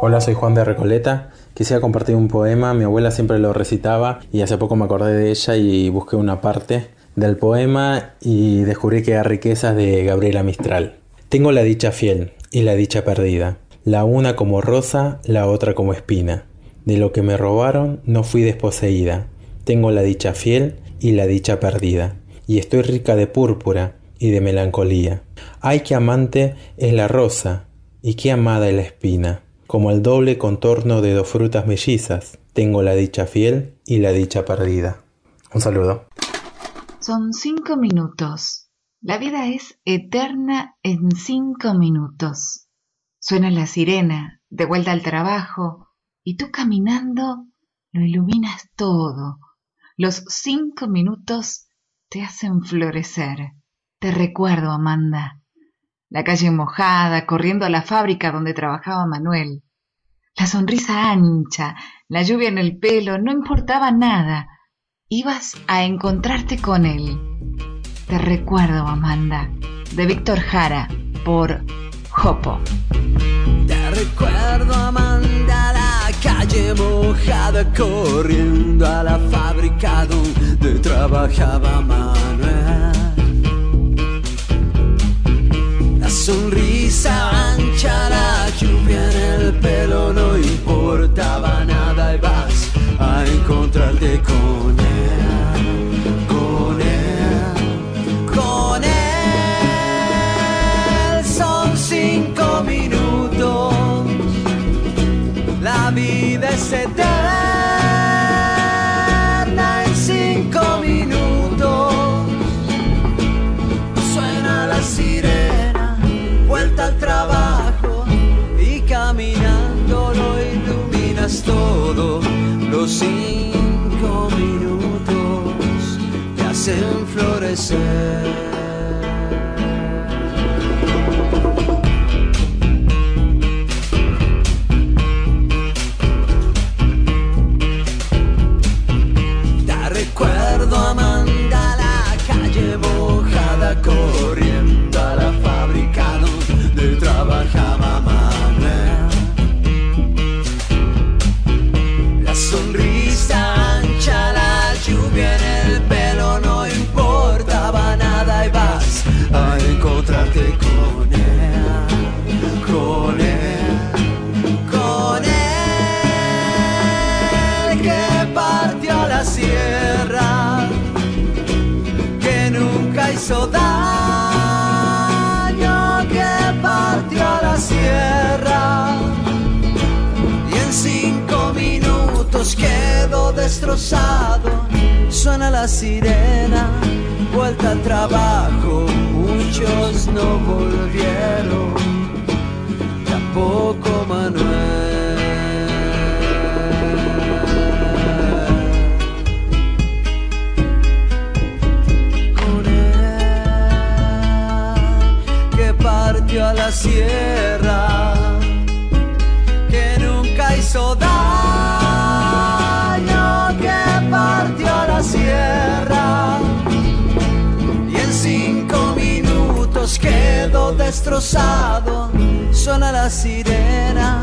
Hola, soy Juan de Recoleta. Quisiera compartir un poema, mi abuela siempre lo recitaba y hace poco me acordé de ella y busqué una parte del poema y descubrí que era riquezas de Gabriela Mistral. Tengo la dicha fiel y la dicha perdida, la una como rosa, la otra como espina. De lo que me robaron no fui desposeída, tengo la dicha fiel y la dicha perdida y estoy rica de púrpura y de melancolía. Ay, qué amante es la rosa y qué amada es la espina. Como el doble contorno de dos frutas mellizas, tengo la dicha fiel y la dicha perdida. Un saludo. Son cinco minutos. La vida es eterna en cinco minutos. Suena la sirena, de vuelta al trabajo, y tú caminando lo iluminas todo. Los cinco minutos te hacen florecer. Te recuerdo, Amanda. La calle mojada, corriendo a la fábrica donde trabajaba Manuel. La sonrisa ancha, la lluvia en el pelo, no importaba nada. Ibas a encontrarte con él. Te recuerdo, Amanda. De Víctor Jara, por Jopo. Te recuerdo, Amanda, la calle mojada, corriendo a la fábrica donde trabajaba Manuel. La sonrisa ancha, la lluvia en el pelo, no importaba nada y vas a encontrarte con él, es eterna en cinco minutos. Suena la sirena, vuelta al trabajo y caminando lo iluminas todo. Los cinco minutos te hacen florecer. Destrozado. Suena la sirena, vuelta al trabajo, muchos no volvieron, tampoco Manuel. a la sierra, que nunca hizo daño, momentos quedo destrozado, suena la sirena,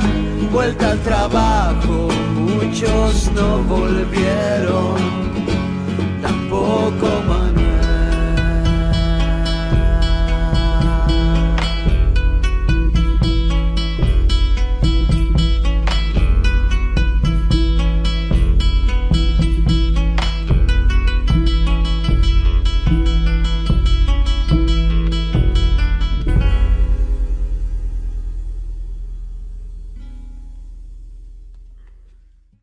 vuelta al trabajo, muchos no volvieron, tampoco más.